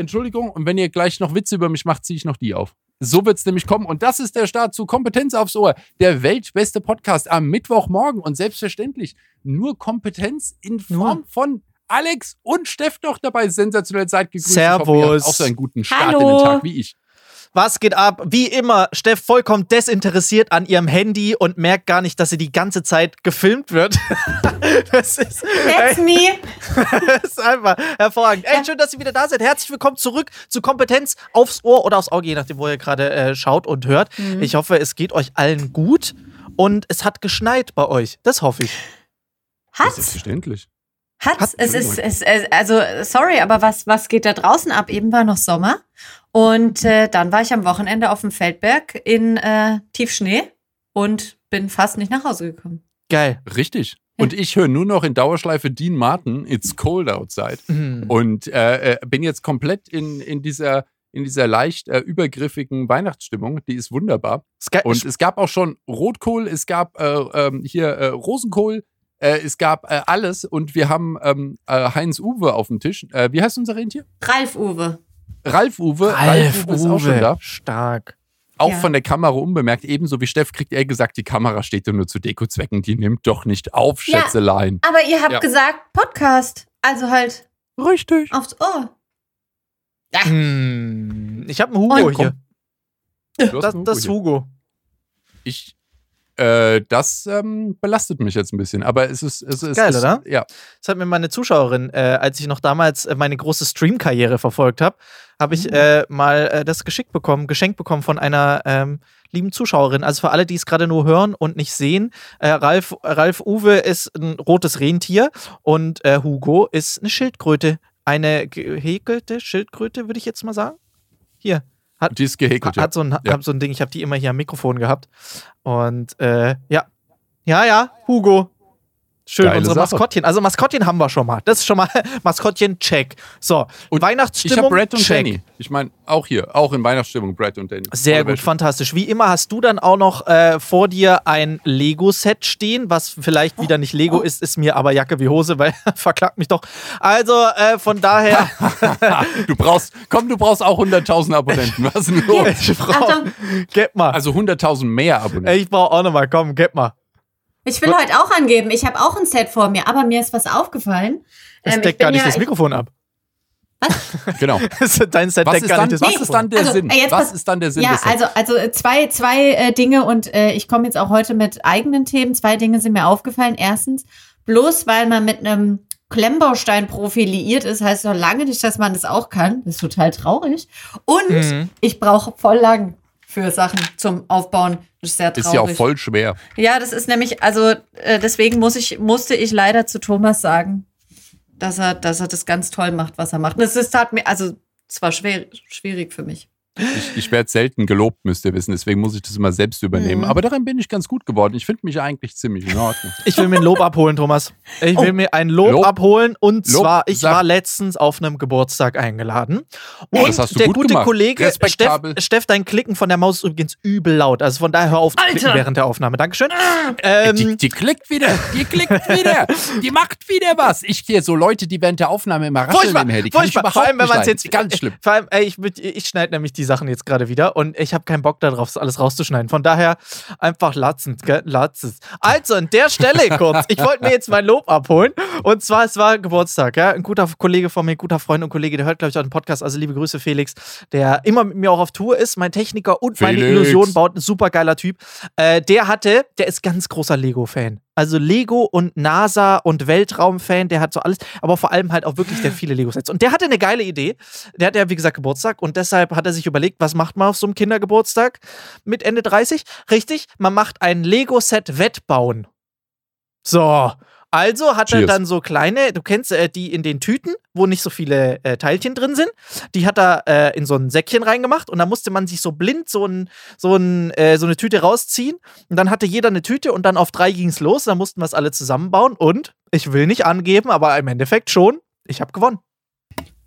Entschuldigung, und wenn ihr gleich noch Witze über mich macht, ziehe ich noch die auf. So wird es nämlich kommen. Und das ist der Start zu Kompetenz aufs Ohr, der weltbeste Podcast am Mittwochmorgen. Und selbstverständlich nur Kompetenz in Form von Alex und Steff noch dabei. Sensationell Zeit gegrüßt. Servus. Hoffe, auch so einen guten Start Hallo. in den Tag wie ich. Was geht ab? Wie immer, Steff vollkommen desinteressiert an ihrem Handy und merkt gar nicht, dass sie die ganze Zeit gefilmt wird. das ist. That's ey, me. das ist einfach hervorragend. Ey, schön, dass ihr wieder da seid. Herzlich willkommen zurück zu Kompetenz aufs Ohr oder aufs Auge, je nachdem, wo ihr gerade äh, schaut und hört. Mhm. Ich hoffe, es geht euch allen gut und es hat geschneit bei euch. Das hoffe ich. Hat's? Selbstverständlich. Hat's. Es ist, es, also, sorry, aber was, was geht da draußen ab? Eben war noch Sommer. Und äh, dann war ich am Wochenende auf dem Feldberg in äh, Tiefschnee und bin fast nicht nach Hause gekommen. Geil. Richtig. Und ich höre nur noch in Dauerschleife Dean Martin, It's Cold Outside. Mhm. Und äh, äh, bin jetzt komplett in, in dieser in dieser leicht äh, übergriffigen Weihnachtsstimmung. Die ist wunderbar. Und es gab auch schon Rotkohl, es gab äh, ähm, hier äh, Rosenkohl, äh, es gab äh, alles und wir haben ähm, äh, Heinz Uwe auf dem Tisch. wie heißt unser Rentier? Ralf Uwe. Ralf Uwe. Ralf, Ralf Uwe ist auch schon da. Stark. Auch ja. von der Kamera unbemerkt. Ebenso wie Steff kriegt er gesagt, die Kamera steht ja nur zu Dekozwecken. Die nimmt doch nicht auf, Schätzelein. Ja, aber ihr habt ja. gesagt Podcast. Also halt. Richtig. Aufs Ohr. Ja. Hm, ich habe einen Hugo Und, hier. Das, das ist Hugo. Ich äh, das ähm, belastet mich jetzt ein bisschen. Aber es ist. Es ist Geil, es, oder? Ja. Das hat mir meine Zuschauerin, äh, als ich noch damals äh, meine große Stream-Karriere verfolgt habe, habe ich mhm. äh, mal äh, das geschickt bekommen, geschenkt bekommen von einer ähm, lieben Zuschauerin. Also für alle, die es gerade nur hören und nicht sehen, äh, Ralf, Ralf Uwe ist ein rotes Rentier und Hugo ist eine Schildkröte. Eine gehäkelte Schildkröte, würde ich jetzt mal sagen. Hier, hat, die ist gehäkelt, hat, so ein, ja. Hat so ein Ding, ich habe die immer hier am Mikrofon gehabt. Und äh, ja. Ja, ja, Hugo. Schön, Geile unsere Sache. Maskottchen. Also Maskottchen haben wir schon mal. Das ist schon mal Maskottchen, check. So, und Weihnachtsstimmung, Ich habe Brad und check. Danny. Ich meine, auch hier, auch in Weihnachtsstimmung, Brad und Danny. Sehr gut, fantastisch. Wie immer hast du dann auch noch äh, vor dir ein Lego-Set stehen, was vielleicht wieder nicht Lego ist, ist mir aber Jacke wie Hose, weil verklagt mich doch. Also äh, von daher. du brauchst, komm, du brauchst auch 100.000 Abonnenten. Was ist denn los? Ich brauch, gib mal. Also 100.000 mehr Abonnenten. Ich brauche auch nochmal, komm, gib mal. Ich will heute auch angeben, ich habe auch ein Set vor mir, aber mir ist was aufgefallen. Das ähm, deckt gar nicht ja, das Mikrofon ab. Was? Genau. Dein Set deckt gar nicht das Mikrofon. Was ist dann der also, Sinn? Äh, was ist dann der Sinn? Ja, also, also zwei, zwei äh, Dinge und äh, ich komme jetzt auch heute mit eigenen Themen. Zwei Dinge sind mir aufgefallen. Erstens, bloß weil man mit einem Klemmbaustein profiliert ist, heißt noch lange nicht, dass man das auch kann. Das ist total traurig. Und mhm. ich brauche voll lang für Sachen zum Aufbauen. Das ist sehr traurig. Ist ja auch voll schwer. Ja, das ist nämlich, also äh, deswegen muss ich, musste ich leider zu Thomas sagen, dass er, dass er das ganz toll macht, was er macht. Und es ist tat mir, also es war schwer, schwierig für mich. Ich, ich werde selten gelobt, müsst ihr wissen. Deswegen muss ich das immer selbst übernehmen. Mhm. Aber daran bin ich ganz gut geworden. Ich finde mich eigentlich ziemlich in Ordnung. Ich will mir ein Lob abholen, Thomas. Ich will oh. mir ein Lob, Lob, abholen. Und Lob, zwar, ich sag. war letztens auf einem Geburtstag eingeladen. Und das hast du der gut gute gemacht. Kollege Steff, Steff, dein Klicken von der Maus ist übrigens übel laut. Also von daher hör auf zu klicken während der Aufnahme. Dankeschön. Ähm, die, die, klickt wieder. Die klickt wieder. die macht wieder was. Ich hier so Leute, die während der Aufnahme immer rascheln im Handy. Kann ich überhaupt vor allem, wenn man es jetzt ganz schlimm. Vor allem, ey, ich, ich schneide nämlich die Sachen jetzt gerade wieder und ich habe keinen Bock darauf, alles rauszuschneiden. Von daher einfach latzend, gell? Latzend. Also an der Stelle kurz, ich wollte mir jetzt mein Lob abholen und zwar, es war Geburtstag, ja? Ein guter Kollege von mir, guter Freund und Kollege, der hört, glaube ich, auch den Podcast, also liebe Grüße, Felix, der immer mit mir auch auf Tour ist, mein Techniker und Felix. meine Illusion baut, ein super geiler Typ. Äh, der hatte, der ist ganz großer Lego-Fan. Also Lego und NASA und Weltraum-Fan, der hat so alles, aber vor allem halt auch wirklich der viele Lego-Sets. Und der hatte eine geile Idee. Der hat ja, wie gesagt, Geburtstag und deshalb hat er sich überlegt, was macht man auf so einem Kindergeburtstag mit Ende 30? Richtig, man macht ein Lego-Set Wettbauen. So, also hat Cheers. er dann so kleine, du kennst äh, die in den Tüten, wo nicht so viele äh, Teilchen drin sind. Die hat er äh, in so ein Säckchen reingemacht und da musste man sich so blind so, ein, so, ein, äh, so eine Tüte rausziehen. Und dann hatte jeder eine Tüte und dann auf drei ging es los. Da mussten wir es alle zusammenbauen und ich will nicht angeben, aber im Endeffekt schon, ich habe gewonnen.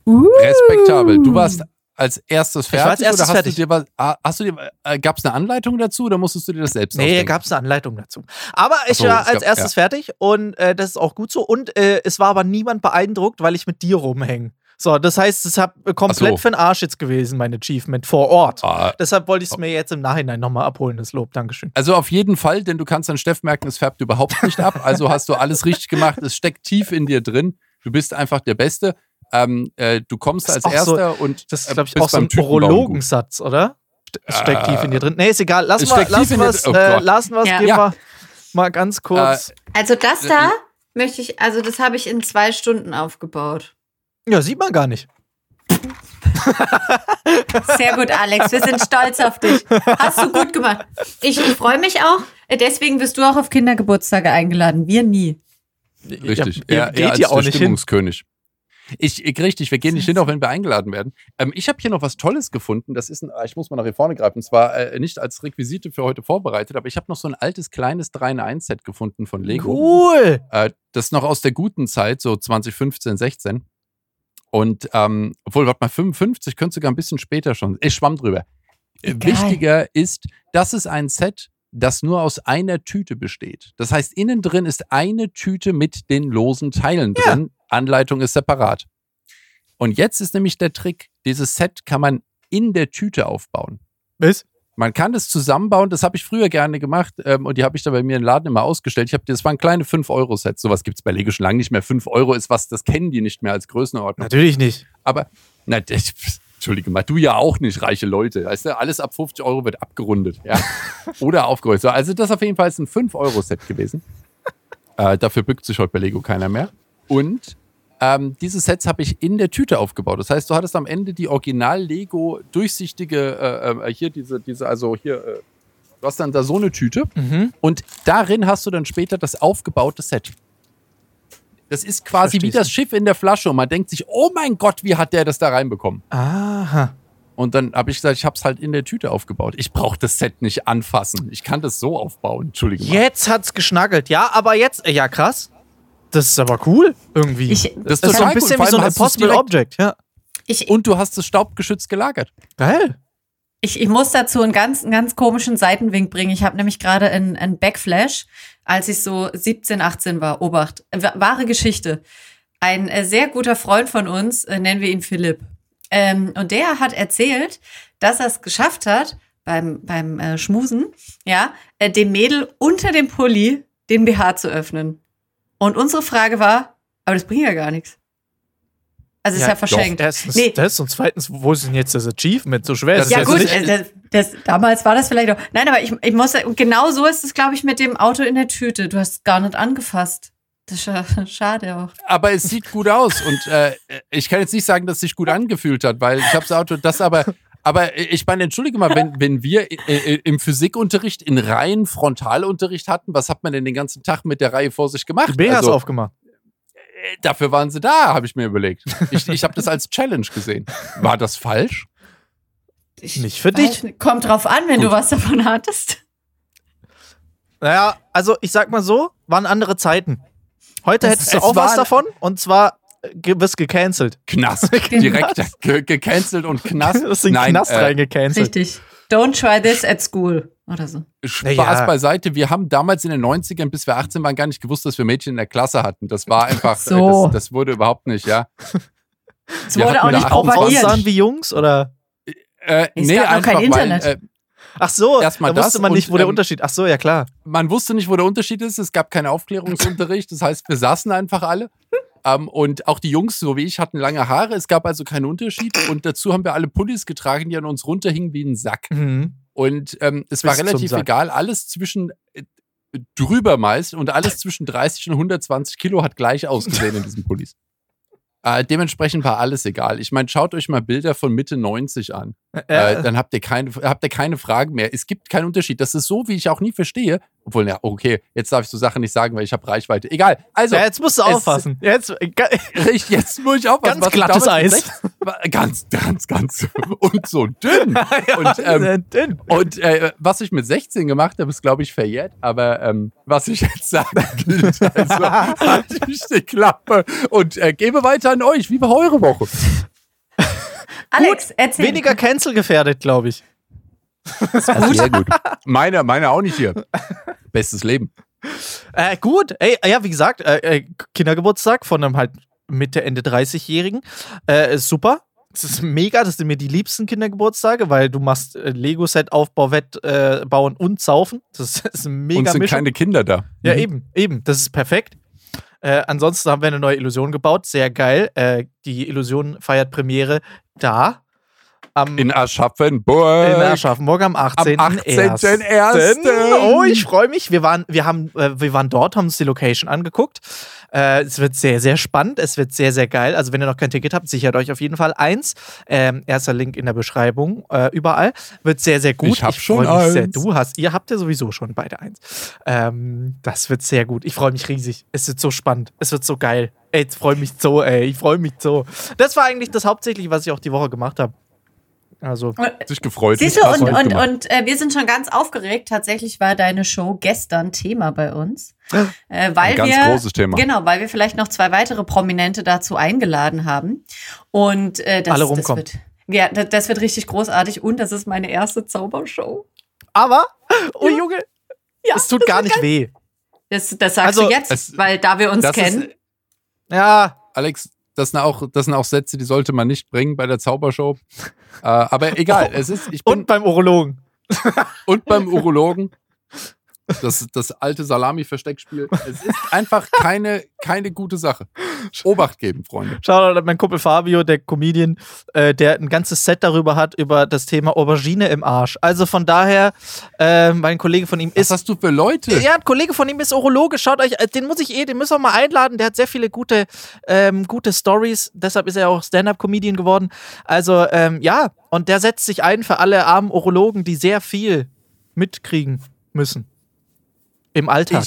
Uh. Respektabel. Du warst als erstes fertig? Ich war als erstes oder hast fertig. Du dir was, hast du dir, äh, gab es eine Anleitung dazu oder musstest du dir das selbst Nee, gab es eine Anleitung dazu. Aber ich so, war als gab, erstes ja. fertig und äh, das ist auch gut so. Und äh, es war aber niemand beeindruckt, weil ich mit dir rumhänge. So, das heißt, es hat komplett so. für den Arsch jetzt gewesen, mein Achievement vor Ort. Ah, Deshalb wollte ich es mir jetzt im Nachhinein nochmal abholen, das Lob. Dankeschön. Also auf jeden Fall, denn du kannst an Steff merken, es färbt überhaupt nicht ab. Also hast du alles richtig gemacht. Es steckt tief in dir drin. Du bist einfach der Beste. Ähm, äh, du kommst Das als auch so- Erster und Das ist, äh, glaube ich, auch so ein. Urologensatz, oder? Es steckt tief in dir drin. Nee, ist egal. Lassen wir lassen drin. Oh äh, lassen wir's, Ja. gehen Ja. wir mal ganz kurz. Also das da möchte ich, also das habe ich in zwei Stunden aufgebaut. ja, sieht man gar nicht. Sehr gut, Alex. Wir sind stolz auf dich. Hast du gut gemacht. Ich, freue mich auch. Deswegen wirst du auch auf Kindergeburtstage eingeladen. Wir nie. Richtig. Ja, er, geht er als ja auch der nicht hin. Stimmungskönig. Ich, ich, richtig, wir gehen nicht hin, auch wenn wir eingeladen werden. Ähm, ich habe hier noch was Tolles gefunden. Das ist ein, ah, ich muss mal nach hier vorne greifen. Und zwar äh, nicht als Requisite für heute vorbereitet, aber ich habe noch so ein altes, kleines 3 in 1 Set gefunden von Lego. Cool. Äh, das ist noch aus der guten Zeit, so 2015, 16. Und, ähm, obwohl, warte mal, 55 könnte sogar ein bisschen später schon. Ich schwamm drüber. Äh. Wichtiger ist, das ist ein Set, das nur aus einer Tüte besteht. Das heißt, innen drin ist eine Tüte mit den losen Teilen Ja. drin. Anleitung ist separat. Und jetzt ist nämlich der Trick, dieses Set kann man in der Tüte aufbauen. Was? Man kann das zusammenbauen, das habe ich früher gerne gemacht ähm, und die habe ich da bei mir im Laden immer ausgestellt. Ich habe das waren kleine 5-Euro-Sets, sowas gibt es bei Lego schon lange nicht mehr. 5 Euro ist was, das kennen die nicht mehr als Größenordnung. Natürlich nicht. Aber, na, das, Entschuldige mal, du ja auch nicht, reiche Leute. Weißt du, alles ab 50 Euro wird abgerundet, ja. Oder aufgerollt. So, Also, das auf jeden Fall ist ein 5-Euro-Set gewesen. Äh, dafür bückt sich heute bei Lego keiner mehr. Und ähm, diese Sets habe ich in der Tüte aufgebaut. Das heißt, du hattest am Ende die Original-Lego durchsichtige, äh, äh, hier diese, diese, also hier, äh, du hast dann da so eine Tüte Mhm. und darin hast du dann später das aufgebaute Set. Das ist quasi wie das Schiff in der Flasche und man denkt sich, oh mein Gott, wie hat der das da reinbekommen? Aha. Und dann habe ich gesagt, ich habe es halt in der Tüte aufgebaut. Ich brauche das Set nicht anfassen. Ich kann das so aufbauen. Entschuldige mal. Jetzt hat's geschnackelt. Ja, aber jetzt, ja krass. Das ist aber cool irgendwie. Ich, Das das ist so ein bisschen wie so ein Impossible Object, ja. ich, Und du hast es staubgeschützt gelagert. Geil. Ich, ich muss dazu einen ganz, einen ganz komischen Seitenwink bringen. Ich habe nämlich gerade einen, einen Backflash, als ich so 17, 18 war. Obacht. Wa- Wahre Geschichte. Ein äh, sehr guter Freund von uns, äh, nennen wir ihn Philipp. Ähm, und der hat erzählt, dass er es geschafft hat, beim, beim äh, Schmusen, ja, äh, dem Mädel unter dem Pulli den BH zu öffnen. Und unsere Frage war, aber das bringt ja gar nichts. Also ist ja verschenkt. Erstens Nee. das und zweitens, wo ist denn jetzt das Achievement? So schwer ist Das es Ja ist jetzt gut, nicht. äh, das, das, damals war das vielleicht auch. Nein, aber ich, ich muss, genau so ist es, glaube ich, mit dem Auto in der Tüte. Du hast es gar nicht angefasst. Das ist ja schade auch. Aber es sieht gut aus. Und äh, ich kann jetzt nicht sagen, dass es sich gut angefühlt hat, weil ich habe das Auto, das aber. Aber ich meine, entschuldige mal, wenn, wenn wir äh, äh, im Physikunterricht in Reihen Frontalunterricht hatten, was hat man denn den ganzen Tag mit der Reihe vor sich gemacht? Die BHs Also, aufgemacht. äh, dafür waren sie da, habe ich mir überlegt. Ich, ich habe das als Challenge gesehen. War das falsch? Ich Nicht für weiß dich. nicht. Kommt drauf an, wenn Gut. du was davon hattest. Naja, also ich sag mal so, waren andere Zeiten. Heute Das- hättest du auch was davon und zwar äh, wirst gecancelt. Knast. Direkt ge gecancelt und Knast. Du hast den Nein, Knast äh, reingecancelt. Richtig. Don't try this at school. Oder so. Spaß Naja. beiseite. Wir haben damals in den 90ern, bis wir 18 waren, gar nicht gewusst, dass wir Mädchen in der Klasse hatten. Das war einfach, So. äh, das, das wurde überhaupt nicht, ja. Es wurde auch nicht propagiert. Aussahen wie Jungs oder? Äh, Es nee, gab noch einfach kein Internet. weil äh, Ach so, Erstmal da wusste das man nicht, und, wo der ähm, Unterschied. Ach so, ja klar. man wusste nicht, wo der Unterschied ist. Es gab keinen Aufklärungsunterricht. Das heißt, wir saßen einfach alle. Ähm, und auch die Jungs, so wie ich, hatten lange Haare. Es gab also keinen Unterschied. Und dazu haben wir alle Pullis getragen, die an uns runterhingen wie ein Sack. Mhm. Und ähm, es war Bis zum relativ egal. Alles zwischen äh, drüber meist und alles zwischen 30 und 120 Kilo hat gleich ausgesehen in diesen Pullis. Äh, dementsprechend war alles egal. Ich meine, schaut euch mal Bilder von Mitte 90 an. Äh, Äh, dann habt ihr, keine, habt ihr keine Fragen mehr. Es gibt keinen Unterschied. Das ist so, wie ich auch nie verstehe. Obwohl, ja, okay, jetzt darf ich so Sachen nicht sagen, weil ich habe Reichweite. Egal. Also, ja, jetzt musst du es- aufpassen. Jetzt, äh, ga- ich, jetzt muss ich aufpassen. Ganz glattes Eis. war Ganz, ganz, ganz. und so dünn. und ähm, dünn. und äh, was ich mit 16 gemacht habe, ist, glaube ich, verjährt. Aber ähm, was ich jetzt sagen gilt, also halte ich die Klappe und äh, gebe weiter an euch. Wie war eure Woche? Alex, erzähl. Weniger Cancel gefährdet, glaube ich. Sehr gut. Meine, meine auch nicht hier. Bestes Leben. Äh, gut, ey, ja, wie gesagt, äh, äh, Kindergeburtstag von einem halt Mitte, Ende 30-Jährigen. Äh, ist super. Es ist mega, das sind mir die liebsten Kindergeburtstage, weil du machst äh, Lego-Set, Aufbau, Wett, äh, bauen und saufen. Das ist ein mega Und sind Mischung. keine Kinder da. Ja, Mhm. eben, eben. Das ist perfekt. Äh, ansonsten haben wir eine neue Illusion gebaut. Sehr geil. Äh, die Illusion feiert Premiere da. Am, In Aschaffenburg. in Aschaffenburg am 18.01. 18.01.. Oh, ich freue mich. Wir waren, wir, haben, äh, wir waren dort, haben uns die Location angeguckt. Äh, es wird sehr, sehr spannend. Es wird sehr, sehr geil. Also, wenn ihr noch kein Ticket habt, sichert euch auf jeden Fall eins. Ähm, erster Link in der Beschreibung. Äh, überall. Wird sehr, sehr gut. Ich hab schon mich sehr. eins. Du hast, ihr habt ja sowieso schon beide eins. Ähm, das wird sehr gut. Ich freue mich riesig. Es wird so spannend. Es wird so geil. Ey, ich freue mich so, ey. Ich freue mich so. Das war eigentlich das Hauptsächliche, was ich auch die Woche gemacht habe. Also, sich gefreut. Siehst du, und, und, und äh, wir sind schon ganz aufgeregt. Tatsächlich war deine Show gestern Thema bei uns. Äh, weil Ein ganz wir, großes Thema. Genau, weil wir vielleicht noch zwei weitere Prominente dazu eingeladen haben. Und äh, das, Alle das rumkommen. wird. Ja, das, das wird richtig großartig und das ist meine erste Zaubershow. aber, oh Junge, Ja, es tut gar nicht weh. Das, das sagst Also, du jetzt, es- weil da wir uns Das kennen. ist, Ja, Alex, das sind, auch, das sind auch Sätze, die sollte man nicht bringen bei der Zaubershow. äh, aber egal, es ist, ich bin und beim Urologen. und beim Urologen. Das, das alte Salami-Versteckspiel. Es ist einfach keine, keine gute Sache. Obacht geben, Freunde. Shoutout an meinen Kumpel Fabio, der Comedian, äh, der ein ganzes Set darüber hat, über das Thema Aubergine im Arsch. Also von daher, äh, mein Kollege von ihm Was ist. hast du für Leute? Ja, ein Kollege von ihm ist Urologe. Schaut euch, äh, den muss ich eh, den müssen wir mal einladen. Der hat sehr viele gute, ähm, gute Stories. Deshalb ist er auch Stand-up-Comedian geworden. Also ähm, ja, und der setzt sich ein für alle armen Urologen, die sehr viel mitkriegen müssen im Alltag.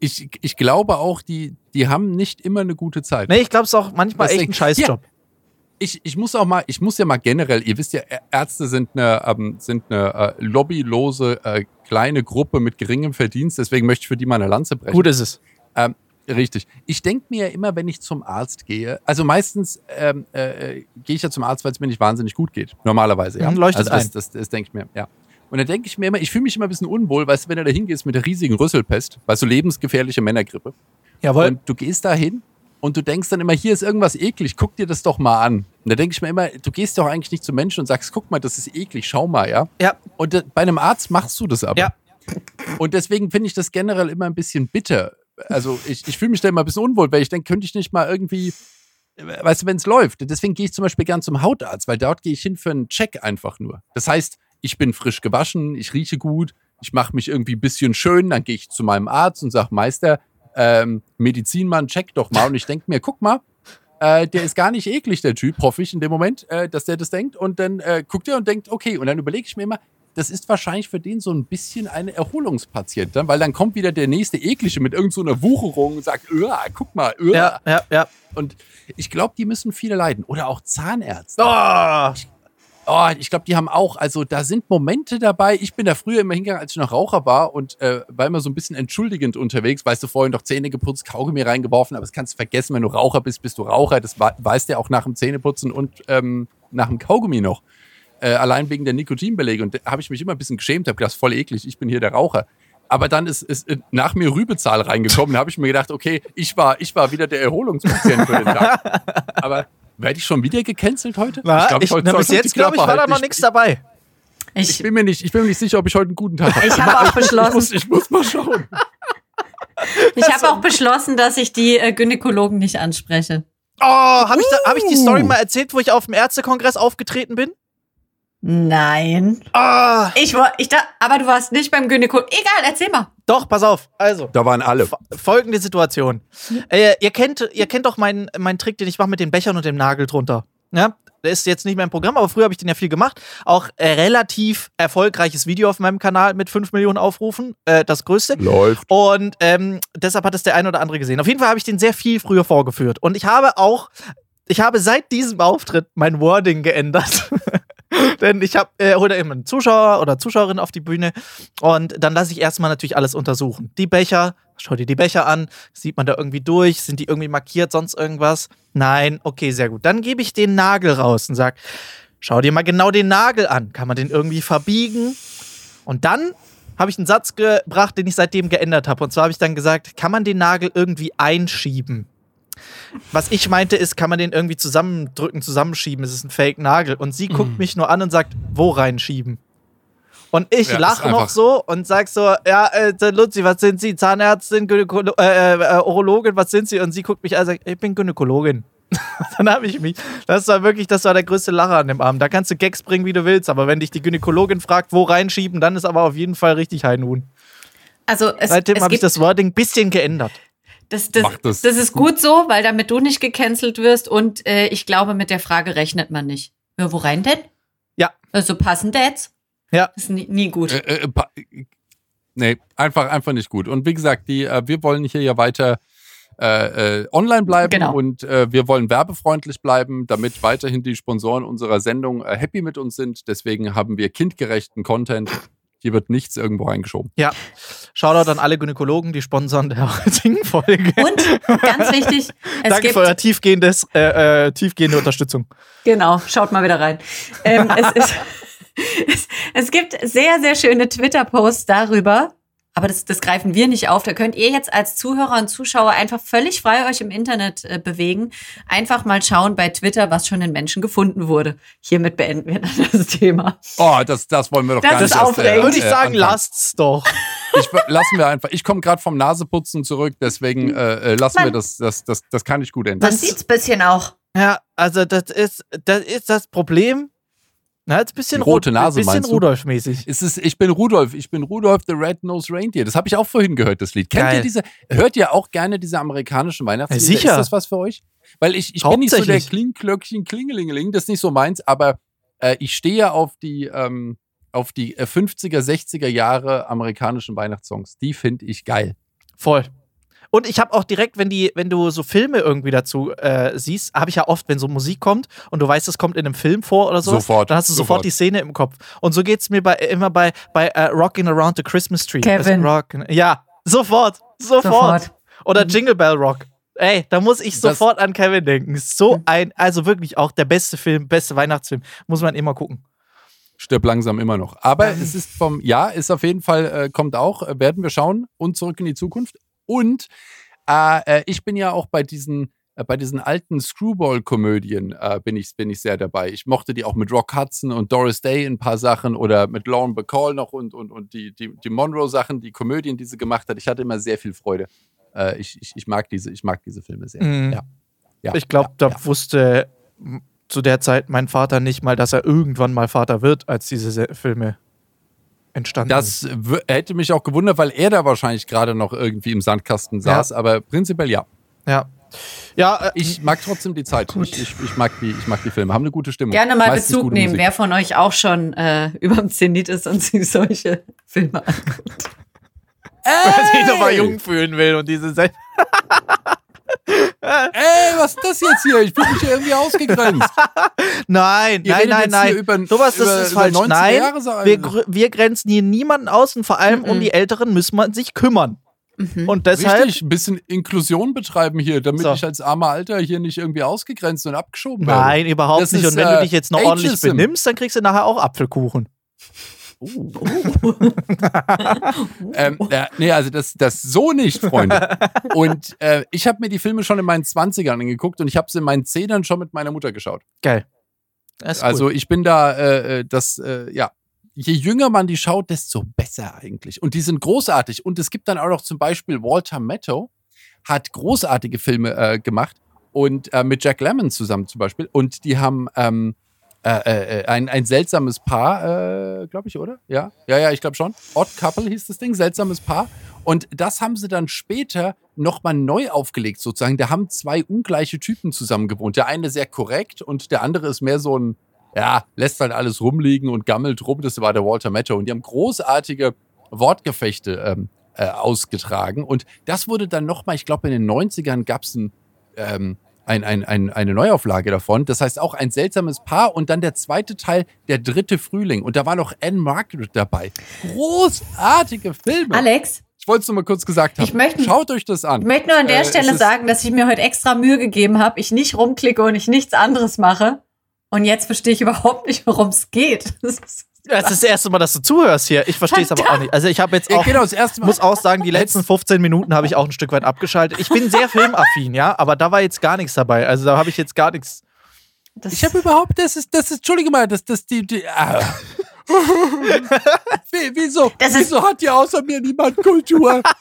Ich, ich, ich glaube auch, die, die haben nicht immer eine gute Zeit. nee, ich glaube, es auch manchmal echt Deswegen- ein Scheißjob. ich, ich muss auch mal, ich muss ja mal generell, ihr wisst ja, Ärzte sind eine, ähm, sind eine äh, lobbylose äh, kleine Gruppe mit geringem Verdienst, deswegen möchte ich für die mal eine Lanze brechen. Gut ist es. Ähm, richtig. Ich denke mir ja immer, wenn ich zum Arzt gehe, also meistens ähm, äh, gehe ich ja zum Arzt, weil es mir nicht wahnsinnig gut geht. Normalerweise, ja. Mhm, leuchtet also das, ein. das, das denke ich mir, ja. Und dann denke ich mir immer, ich fühle mich immer ein bisschen unwohl, weißt du, wenn du da hingehst mit der riesigen Rüsselpest, weißt du, lebensgefährliche Männergrippe. Jawohl. Und du gehst da hin und du denkst dann immer, hier ist irgendwas eklig, guck dir das doch mal an. Und da denke ich mir immer, du gehst doch eigentlich nicht zu Menschen und sagst, guck mal, das ist eklig, schau mal, ja. ja, Und bei einem Arzt machst du das aber. Ja. Und deswegen finde ich das generell immer ein bisschen bitter. Also ich, ich fühle mich da immer ein bisschen unwohl, weil ich denke, könnte ich nicht mal irgendwie, weißt du, wenn es läuft. Deswegen gehe ich zum Beispiel gern zum Hautarzt, weil dort gehe ich hin für einen Check einfach nur. Das heißt, ich bin frisch gewaschen, ich rieche gut, ich mache mich irgendwie ein bisschen schön, dann gehe ich zu meinem Arzt und sage, Meister, ähm, Medizinmann, check doch mal. Und ich denke mir, guck mal, äh, der ist gar nicht eklig, der Typ, hoffe ich in dem Moment, äh, dass der das denkt. Und dann äh, guckt er und denkt, okay, und dann überlege ich mir immer, das ist wahrscheinlich für den so ein bisschen ein Erholungspatient, dann, weil dann kommt wieder der nächste eklige mit irgendeiner so einer Wucherung und sagt, "Uah, guck mal, uah." ja, ja, ja. und ich glaube, die müssen viele leiden. Oder auch Zahnärzte. Oh, Oh, ich glaube, die haben auch, also da sind Momente dabei. Ich bin da früher immer hingegangen, als ich noch Raucher war und äh, war immer so ein bisschen entschuldigend unterwegs. Weißt du, vorhin noch Zähne geputzt, Kaugummi reingeworfen, aber das kannst du vergessen, wenn du Raucher bist, bist du Raucher. Das weißt du ja auch nach dem Zähneputzen und ähm, nach dem Kaugummi noch. Äh, allein wegen der Nikotinbelege. Und da habe ich mich immer ein bisschen geschämt, habe gedacht, voll eklig, ich bin hier der Raucher. Aber dann ist, ist äh, nach mir Rübezahl reingekommen. Da habe ich mir gedacht, okay, ich war, ich war wieder der Erholungspatient für den Tag. Aber werde ich schon wieder gecancelt heute? na, glaub, ich, soll bis ich die jetzt, glaube ich, war da noch Ich- nichts dabei. Ich Ich, bin, mir nicht, ich bin mir nicht sicher, ob ich heute einen guten Tag habe. ich habe auch Ich muss, beschlossen, ich muss mal schauen. ich habe auch beschlossen, dass ich die äh, Gynäkologen nicht anspreche. Oh, habe ich, da- hab ich die Story Uh. mal erzählt, wo ich auf dem Ärztekongress aufgetreten bin? Nein. Ah, Ich war, ich da, aber du warst nicht beim Gynäkologen. Egal, erzähl mal. doch, pass auf. Also, Da waren alle. folgende Situation. Äh, ihr, kennt, ihr kennt doch meinen meinen Trick, den ich mache mit den Bechern und dem Nagel drunter. Ja? Der ist jetzt nicht mehr im Programm, aber früher habe ich den ja viel gemacht. Auch äh, relativ erfolgreiches Video auf meinem Kanal mit 5 Millionen Aufrufen. Äh, das größte. Läuft. Und ähm, deshalb hat es der ein oder andere gesehen. Auf jeden Fall habe ich den sehr viel früher vorgeführt. Und ich habe auch, ich habe seit diesem Auftritt mein Wording geändert. Denn ich habe, äh, hole immer einen Zuschauer oder Zuschauerin auf die Bühne und dann lasse ich erstmal natürlich alles untersuchen. Die Becher, schau dir die Becher an, sieht man da irgendwie durch, sind die irgendwie markiert, sonst irgendwas? Nein, okay, sehr gut. Dann gebe ich den Nagel raus und sag, schau dir mal genau den Nagel an. Kann man den irgendwie verbiegen? Und dann habe ich einen Satz gebracht, den ich seitdem geändert habe. Und zwar habe ich dann gesagt, kann man den Nagel irgendwie einschieben? Was ich meinte ist, kann man den irgendwie zusammendrücken, zusammenschieben? Es ist ein Fake-Nagel. Und sie guckt Mhm. mich nur an und sagt, wo reinschieben? Und ich Ja, lache noch so und sag so, ja, äh, Luzi, was sind Sie? Zahnärztin, Gynäkolo äh, äh, Urologin, was sind Sie? Und sie guckt mich an und sagt, ich bin Gynäkologin. Dann habe ich mich, das war wirklich, das war der größte Lacher an dem Abend. Da kannst du Gags bringen, wie du willst, aber wenn dich die Gynäkologin fragt, wo reinschieben, dann ist aber auf jeden Fall richtig Heinhuhn. Also es, Seitdem habe ich das Wording ein bisschen geändert. Das, das, das. das ist gut so, weil damit du nicht gecancelt wirst und äh, ich glaube, mit der Frage rechnet man nicht. Ja, wo rein denn? Ja. Also passen Dads? Ja. Das ist nie, nie gut. Äh, äh, pa- nee, einfach, einfach nicht gut. Und wie gesagt, die, äh, wir wollen hier ja weiter äh, äh, online bleiben Genau. und äh, wir wollen werbefreundlich bleiben, damit weiterhin die Sponsoren unserer Sendung äh, happy mit uns sind. Deswegen haben wir kindgerechten Content. Hier wird nichts irgendwo reingeschoben. Ja. Shoutout an alle Gynäkologen, die sponsern der heutigen Folge. Und ganz wichtig, es Danke gibt für eure tiefgehendes, äh, äh, tiefgehende Unterstützung. Genau, schaut mal wieder rein. Ähm, es, ist, es, es gibt sehr, sehr schöne Twitter-Posts darüber, aber das, das greifen wir nicht auf. Da könnt ihr jetzt als Zuhörer und Zuschauer einfach völlig frei euch im Internet äh, bewegen. Einfach mal schauen bei Twitter, was schon in Menschen gefunden wurde. Hiermit beenden wir dann das Thema. Oh, das, das wollen wir doch Das gar ist nicht. erst, aufregend. Würde ich sagen, anfangen. lasst's doch. Ich, lassen wir einfach. Ich komme gerade vom Naseputzen zurück, deswegen äh, äh, lassen wir Mann. das, das, das. Das kann nicht gut enden. Man sieht's bisschen auch. Ja, also das ist das, ist das Problem. Na, jetzt ein bisschen, Die rote Nase, bisschen meinst du? Rudolf-mäßig. Es ist, ich bin Rudolf, ich bin Rudolf the Red-Nosed Reindeer. Das habe ich auch vorhin gehört, das Lied. Kennt Geil. ihr diese, hört ihr auch gerne diese amerikanischen Weihnachtslieder? Sicher. Ist das was für euch? Weil ich, ich bin nicht so der. Klingklöckchen, Klingelingeling, das ist nicht so meins, aber äh, ich stehe auf die, ähm, auf die äh, 50er, 60er Jahre amerikanischen Weihnachtssongs. Die finde ich geil. Voll. Und ich habe auch direkt, wenn die, wenn du so Filme irgendwie dazu äh, siehst, habe ich ja oft, wenn so Musik kommt und du weißt, es kommt in einem Film vor oder so, Sofort, dann hast du sofort, sofort. die Szene im Kopf. Und so geht's mir bei, immer bei, bei äh, Rocking Around the Christmas Tree. Kevin. Also Rockin'- ja, sofort, sofort. Sofort. Oder Jingle Bell Rock. Ey, da muss ich Das- sofort an Kevin denken. So ein, also wirklich auch der beste Film, beste Weihnachtsfilm. Muss man immer gucken. Stirb langsam immer noch. Aber es ist vom, ja, ist auf jeden Fall, äh, kommt auch, äh, werden wir schauen und zurück in die Zukunft. Und äh, äh, ich bin ja auch bei diesen, äh, bei diesen alten Screwball-Komödien äh, bin, ich, bin ich sehr dabei. Ich mochte die auch mit Rock Hudson und Doris Day ein paar Sachen oder mit Lauren Bacall noch und, und, und die, die, die Monroe-Sachen, die Komödien, die sie gemacht hat. Ich hatte immer sehr viel Freude. Äh, ich, ich, ich, mag diese, ich mag diese Filme sehr. Mhm. Ja. Ja, ich glaube, ja, da ja. wusste zu der Zeit mein Vater nicht mal, dass er irgendwann mal Vater wird, als diese Se Filme entstanden. Das hätte mich auch gewundert, weil er da wahrscheinlich gerade noch irgendwie im Sandkasten saß. Aber prinzipiell ja. Ja. Ja, äh, Ich mag trotzdem die Zeit. Ich, ich, ich, mag die, ich mag die Filme. Haben eine gute Stimmung. Gerne mal Meistens Bezug nehmen, Musik. wer von euch auch schon äh, überm Zenit ist und sich solche Filme anguckt. wer sich nochmal jung fühlen will und diese Se Ey, was ist das jetzt hier? Ich fühle mich hier irgendwie ausgegrenzt. Nein, Ihr nein, nein, nein. über- Sowas das über- ist falsch. 90er Nein, wir, wir grenzen hier niemanden aus und vor allem um Mhm. die Älteren muss man sich kümmern. Und deshalb. Richtig, ein bisschen Inklusion betreiben hier, damit So. ich als armer Alter hier nicht irgendwie ausgegrenzt und abgeschoben werde. Nein, überhaupt Das nicht. ist, Und wenn du äh, dich jetzt noch ordentlich Ageism. benimmst, dann kriegst du nachher auch Apfelkuchen. Ähm, ja, nee, also das, das so nicht, Freunde. Und äh, ich habe mir die Filme schon in meinen 20ern angeguckt und ich habe sie in meinen 10ern schon mit meiner Mutter geschaut. Geil. Das ist Also cool. ich bin da, äh, äh, das, äh, ja, je jünger man die schaut, desto besser eigentlich. Und die sind großartig. Und es gibt dann auch noch zum Beispiel Walter Matthau, hat großartige Filme äh, gemacht und äh, mit Jack Lemmon zusammen zum Beispiel. Und die haben ähm, äh, äh, ein, ein seltsames Paar, äh, glaube ich, oder? Ja, ja, ja, ich glaube schon. Odd Couple hieß das Ding, seltsames Paar. Und das haben sie dann später nochmal neu aufgelegt, sozusagen. Da haben zwei ungleiche Typen zusammen gewohnt. Der eine sehr korrekt und der andere ist mehr so ein, ja, lässt halt alles rumliegen und gammelt rum. Das war der Walter Matthau. Und die haben großartige Wortgefechte ähm, äh, ausgetragen. Und das wurde dann nochmal, ich glaube, in den 90ern gab es ein, ähm, ein, ein, ein, eine Neuauflage davon. Das heißt auch ein seltsames Paar und dann der zweite Teil, der dritte Frühling. Und da war noch Anne Margaret dabei. Großartige Filme. Alex, Ich wollte es nur mal kurz gesagt haben. Ich möchte- Schaut euch das an. ich möchte nur an der Äh, Stelle sagen, dass ich mir heute extra Mühe gegeben habe, ich nicht rumklicke und ich nichts anderes mache. Und jetzt verstehe ich überhaupt nicht, worum es geht. Das ist Das ist das erste Mal, dass du zuhörst hier. Ich verstehe es aber auch nicht. Also ich habe jetzt Ja, auch, genau, das erste Mal. muss auch sagen, die letzten 15 Minuten habe ich auch ein Stück weit abgeschaltet. Ich bin sehr filmaffin, ja, aber da war jetzt gar nichts dabei. Also da habe ich jetzt gar nichts. Das, Ich habe überhaupt, das ist, das ist, entschuldige mal, das, das, die, die, ah. Wie- Wieso? Wieso hat hier außer mir niemand Kultur?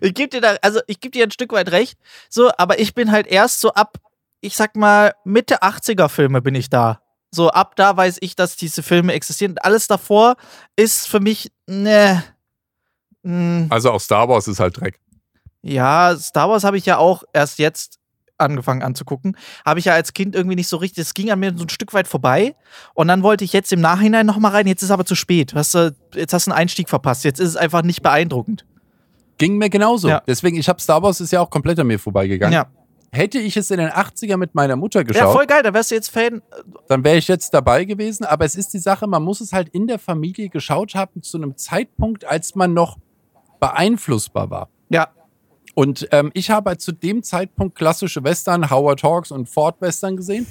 Ich gebe dir da, also ich gebe dir ein Stück weit recht, so, aber ich bin halt erst so ab, ich sag mal, Mitte 80er Filme bin ich da. So, ab da weiß ich, dass diese Filme existieren. Alles davor ist für mich, ne. mm, Also auch Star Wars ist halt Dreck. Ja, Star Wars habe ich ja auch erst jetzt angefangen anzugucken. Habe ich ja als Kind irgendwie nicht so richtig, es ging an mir so ein Stück weit vorbei. Und dann wollte ich jetzt im Nachhinein nochmal rein. Jetzt ist aber zu spät. Hast du, jetzt hast du einen Einstieg verpasst. Jetzt ist es einfach nicht beeindruckend. Ging mir genauso. Ja. Deswegen, ich habe Star Wars ist ja auch komplett an mir vorbeigegangen. Ja. Hätte ich es in den 80er mit meiner Mutter ja, geschaut, voll geil. Da wärst du jetzt Fan. dann wäre ich jetzt dabei gewesen. Aber es ist die Sache, man muss es halt in der Familie geschaut haben zu einem Zeitpunkt, als man noch beeinflussbar war. Ja. Und ähm, ich habe zu dem Zeitpunkt klassische Western, Howard Hawks und Ford Western gesehen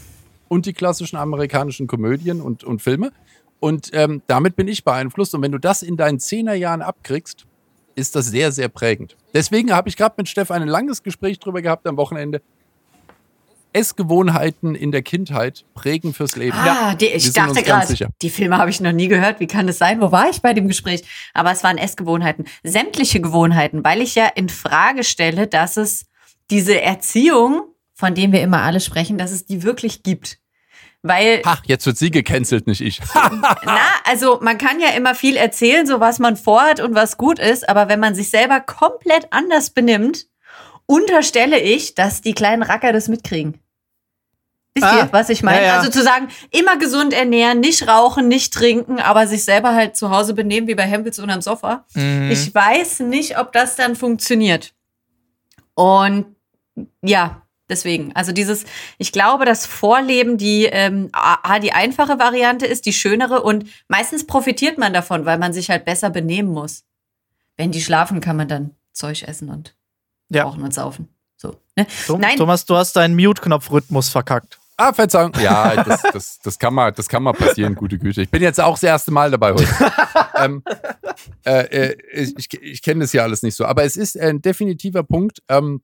und die klassischen amerikanischen Komödien und, und Filme. Und ähm, damit bin ich beeinflusst. Und wenn du das in deinen Zehnerjahren abkriegst, ist das sehr, sehr prägend. Deswegen habe ich gerade mit Stefan ein langes Gespräch drüber gehabt am Wochenende. Essgewohnheiten in der Kindheit prägen fürs Leben. Ah, die, wir ich dachte gerade, die Filme habe ich noch nie gehört. Wie kann das sein? Wo war ich bei dem Gespräch? Aber es waren Essgewohnheiten. Sämtliche Gewohnheiten, weil ich ja in Frage stelle, dass es diese Erziehung, von der wir immer alle sprechen, dass es die wirklich gibt. Weil, Ach, jetzt wird sie gecancelt, nicht ich. na, also man kann ja immer viel erzählen, so was man vorhat und was gut ist, aber wenn man sich selber komplett anders benimmt, unterstelle ich, dass die kleinen Racker das mitkriegen. Wisst Ah, ihr, was ich meine? ja, ja. Also zu sagen, immer gesund ernähren, nicht rauchen, nicht trinken, aber sich selber halt zu Hause benehmen wie bei Hempels unterm Sofa. Mhm. Ich weiß nicht, ob das dann funktioniert. Und ja, deswegen. Also dieses, ich glaube, das Vorleben die, ähm, die einfache Variante ist, die schönere und meistens profitiert man davon, weil man sich halt besser benehmen muss. Wenn die schlafen, kann man dann Zeug essen und Ja. rauchen und saufen. So. Ne? Tom- Nein. Thomas, du hast deinen Mute-Knopf-Rhythmus verkackt. Ah, Verzeihung. Ja, das, das, das, kann mal, das kann mal passieren, gute Güte. Ich bin jetzt auch das erste Mal dabei heute. ähm, äh, äh, ich ich, ich kenne das ja alles nicht so. Aber es ist ein definitiver Punkt. Ähm,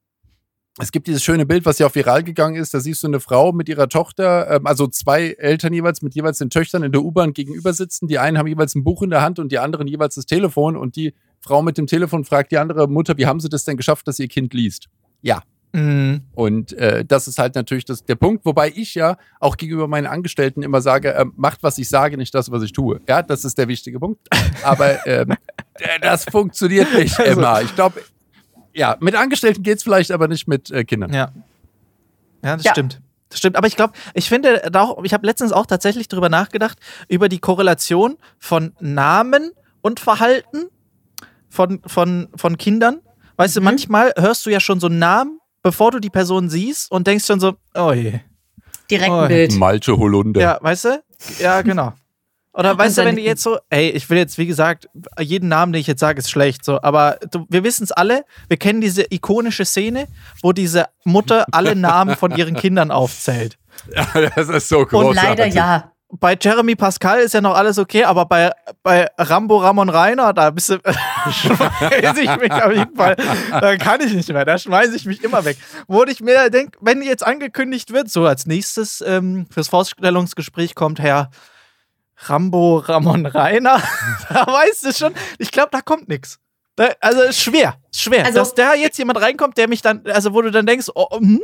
es gibt dieses schöne Bild, was ja auch viral gegangen ist. Da siehst du eine Frau mit ihrer Tochter, ähm, also zwei Eltern jeweils mit jeweils den Töchtern in der U-Bahn gegenüber sitzen. Die einen haben jeweils ein Buch in der Hand und die anderen jeweils das Telefon. Und die Frau mit dem Telefon fragt die andere Mutter, wie haben sie das denn geschafft, dass ihr Kind liest? Ja, Mhm. und äh, das ist halt natürlich das, der Punkt, wobei ich ja auch gegenüber meinen Angestellten immer sage, ähm, macht, was ich sage, nicht das, was ich tue. Ja, das ist der wichtige Punkt. Aber ähm, äh, das funktioniert nicht Also- immer. Ich glaube, ja, mit Angestellten geht's vielleicht, aber nicht mit äh, Kindern. Ja. Ja, das Ja. stimmt. Das stimmt. Aber ich glaube, ich finde, da auch, ich habe letztens auch tatsächlich drüber nachgedacht, über die Korrelation von Namen und Verhalten von, von, von Kindern. Weißt du, Mhm. manchmal hörst du ja schon so einen Namen, bevor du die Person siehst und denkst schon so, oh je. Direkt Oh, ein Bild. Malte Holunder. Ja, weißt du? Ja, genau. Oder weißt du, wenn du jetzt so, ey, ich will jetzt, wie gesagt, jeden Namen, den ich jetzt sage, ist schlecht, so, aber du, wir wissen es alle, wir kennen diese ikonische Szene, wo diese Mutter alle Namen von ihren Kindern aufzählt. Ja, das ist so großartig. Und leider ja. Bei Jeremy Pascal ist ja noch alles okay, aber bei, bei Rambo Ramon Rainer, da bist du, schmeiß ich mich auf jeden Fall, da kann ich nicht mehr, da schmeiße ich mich immer weg. Wo ich mir denke, wenn jetzt angekündigt wird, so als nächstes ähm, fürs Vorstellungsgespräch kommt Herr Rambo Ramon Rainer, da weißt du schon, ich glaube, da kommt nichts. Also ist schwer, ist schwer, Also- dass da jetzt jemand reinkommt, der mich dann, also wo du dann denkst, oh, hm,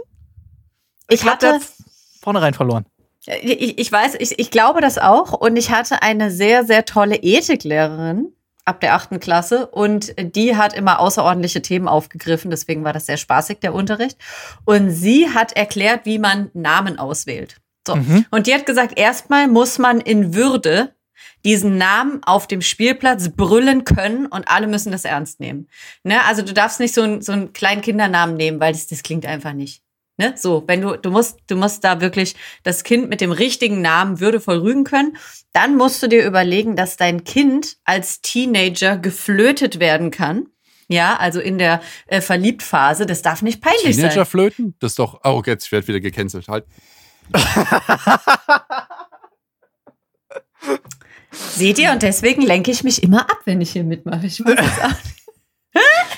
Ich glaub, hatte, hat vornherein verloren. ich, ich weiß, ich, ich glaube das auch. Und ich hatte eine sehr, sehr tolle Ethiklehrerin ab der achten Klasse und die hat immer außerordentliche Themen aufgegriffen. Deswegen war das sehr spaßig, der Unterricht. Und sie hat erklärt, wie man Namen auswählt. So. Mhm. Und die hat gesagt, erstmal muss man in Würde diesen Namen auf dem Spielplatz brüllen können und alle müssen das ernst nehmen. Ne? Also du darfst nicht so, einen- so einen kleinen Kindernamen nehmen, weil das, das klingt einfach nicht. Ne? So, wenn du, du musst, du musst da wirklich das Kind mit dem richtigen Namen würdevoll rügen können. Dann musst du dir überlegen, dass dein Kind als Teenager geflötet werden kann. Ja, also in der äh, Verliebtphase. Das darf nicht peinlich sein. Teenagerflöten? Das ist doch. Oh, jetzt wird wieder gecancelt. Halt. Seht ihr, und deswegen lenke ich mich immer ab, wenn ich hier mitmache. Ich muss es auch nicht.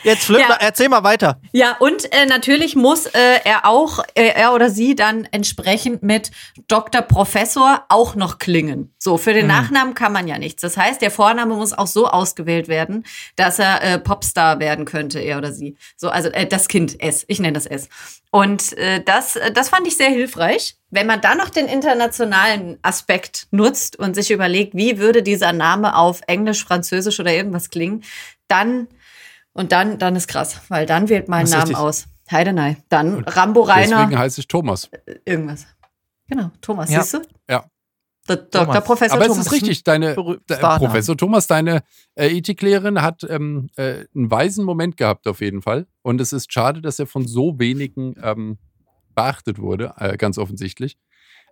Jetzt Flip, Ja. erzähl mal weiter. Ja, und äh, natürlich muss äh, er auch, äh, er oder sie dann entsprechend mit Dr. Professor auch noch klingen. So, für den Nachnamen kann man ja nichts. Das heißt, der Vorname muss auch so ausgewählt werden, dass er äh, Popstar werden könnte, er oder sie. So, also äh, das Kind S. Ich nenne das S. Und äh, das, äh, das fand ich sehr hilfreich. Wenn man dann noch den internationalen Aspekt nutzt und sich überlegt, wie würde dieser Name auf Englisch, Französisch oder irgendwas klingen, dann und dann, dann ist krass, weil dann wählt mein Namen richtig. aus. Heidenei. Dann Rambo Rainer, Deswegen heiße ich Thomas. irgendwas. Genau, Thomas, Ja. siehst du? Ja. Der Dr. Thomas. Professor Aber es Thomas. ist richtig, deine de, Starname. Professor Thomas, deine äh, Ethiklehrerin hat ähm, äh, einen weisen Moment gehabt auf jeden Fall. Und es ist schade, dass er von so wenigen ähm, beachtet wurde, äh, ganz offensichtlich.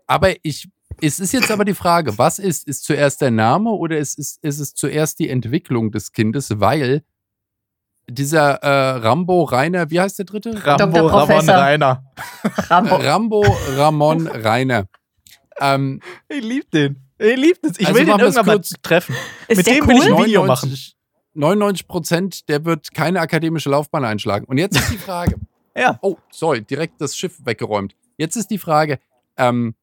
Aber ich, es ist jetzt aber die Frage, was ist, ist zuerst der Name oder ist, ist, ist es zuerst die Entwicklung des Kindes? Weil dieser äh, Rambo Rainer, wie heißt der dritte? Rambo. Ramon Professor. Rainer. Rambo. Rambo Ramon Rainer. Ähm, Ich lieb den. Ich lieb das. Ich Also will den irgendwann mal kurz. treffen. Ist Mit dem will ich cool? ein Video machen. 99 Prozent, der wird keine akademische Laufbahn einschlagen. Und jetzt ist die Frage. Ja. Oh, sorry, direkt das Schiff weggeräumt. Jetzt ist die Frage, ähm,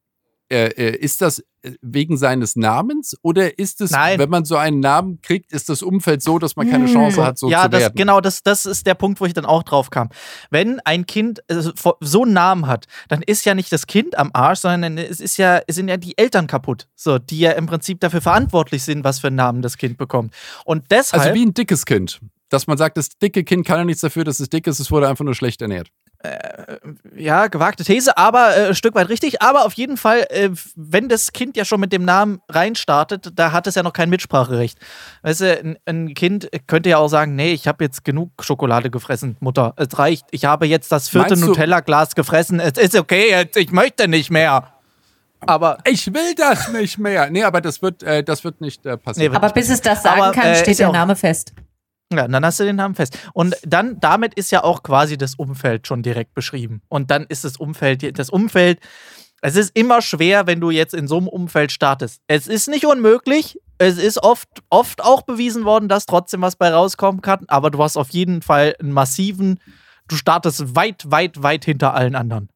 äh, äh, ist das wegen seines Namens oder ist es, Nein. wenn man so einen Namen kriegt, ist das Umfeld so, dass man keine Hm. Chance hat, so ja, zu das, werden? genau, das, das ist der Punkt, wo ich dann auch drauf kam. Wenn ein Kind äh, so einen Namen hat, dann ist ja nicht das Kind am Arsch, sondern es ist ja, es sind ja die Eltern kaputt, so, die ja im Prinzip dafür verantwortlich sind, was für einen Namen das Kind bekommt. Und deshalb, Also wie ein dickes Kind. Dass man sagt, das dicke Kind kann ja nichts dafür, dass es dick ist, es wurde einfach nur schlecht ernährt. Ja, gewagte These, aber äh, ein Stück weit richtig. Aber auf jeden Fall, äh, wenn das Kind ja schon mit dem Namen reinstartet, da hat es ja noch kein Mitspracherecht. Weißt du, ein, ein Kind könnte ja auch sagen, nee, ich habe jetzt genug Schokolade gefressen, Mutter. Es reicht. Ich habe jetzt das vierte Nutella-Glas gefressen. Es ist okay, jetzt, ich möchte nicht mehr. Aber Ich will das nicht mehr. Nee, aber das wird, äh, das wird nicht äh, passieren. Nee, Aber bis es das sagen Aber, kann, äh, steht der Name fest. Ja, dann hast du den Namen fest. Und dann, damit ist ja auch quasi das Umfeld schon direkt beschrieben. Und dann ist das Umfeld, das Umfeld, es ist immer schwer, wenn du jetzt in so einem Umfeld startest. Es ist nicht unmöglich. Es ist oft, oft auch bewiesen worden, dass trotzdem was bei rauskommen kann. Aber du hast auf jeden Fall einen massiven, du startest weit, weit, weit hinter allen anderen.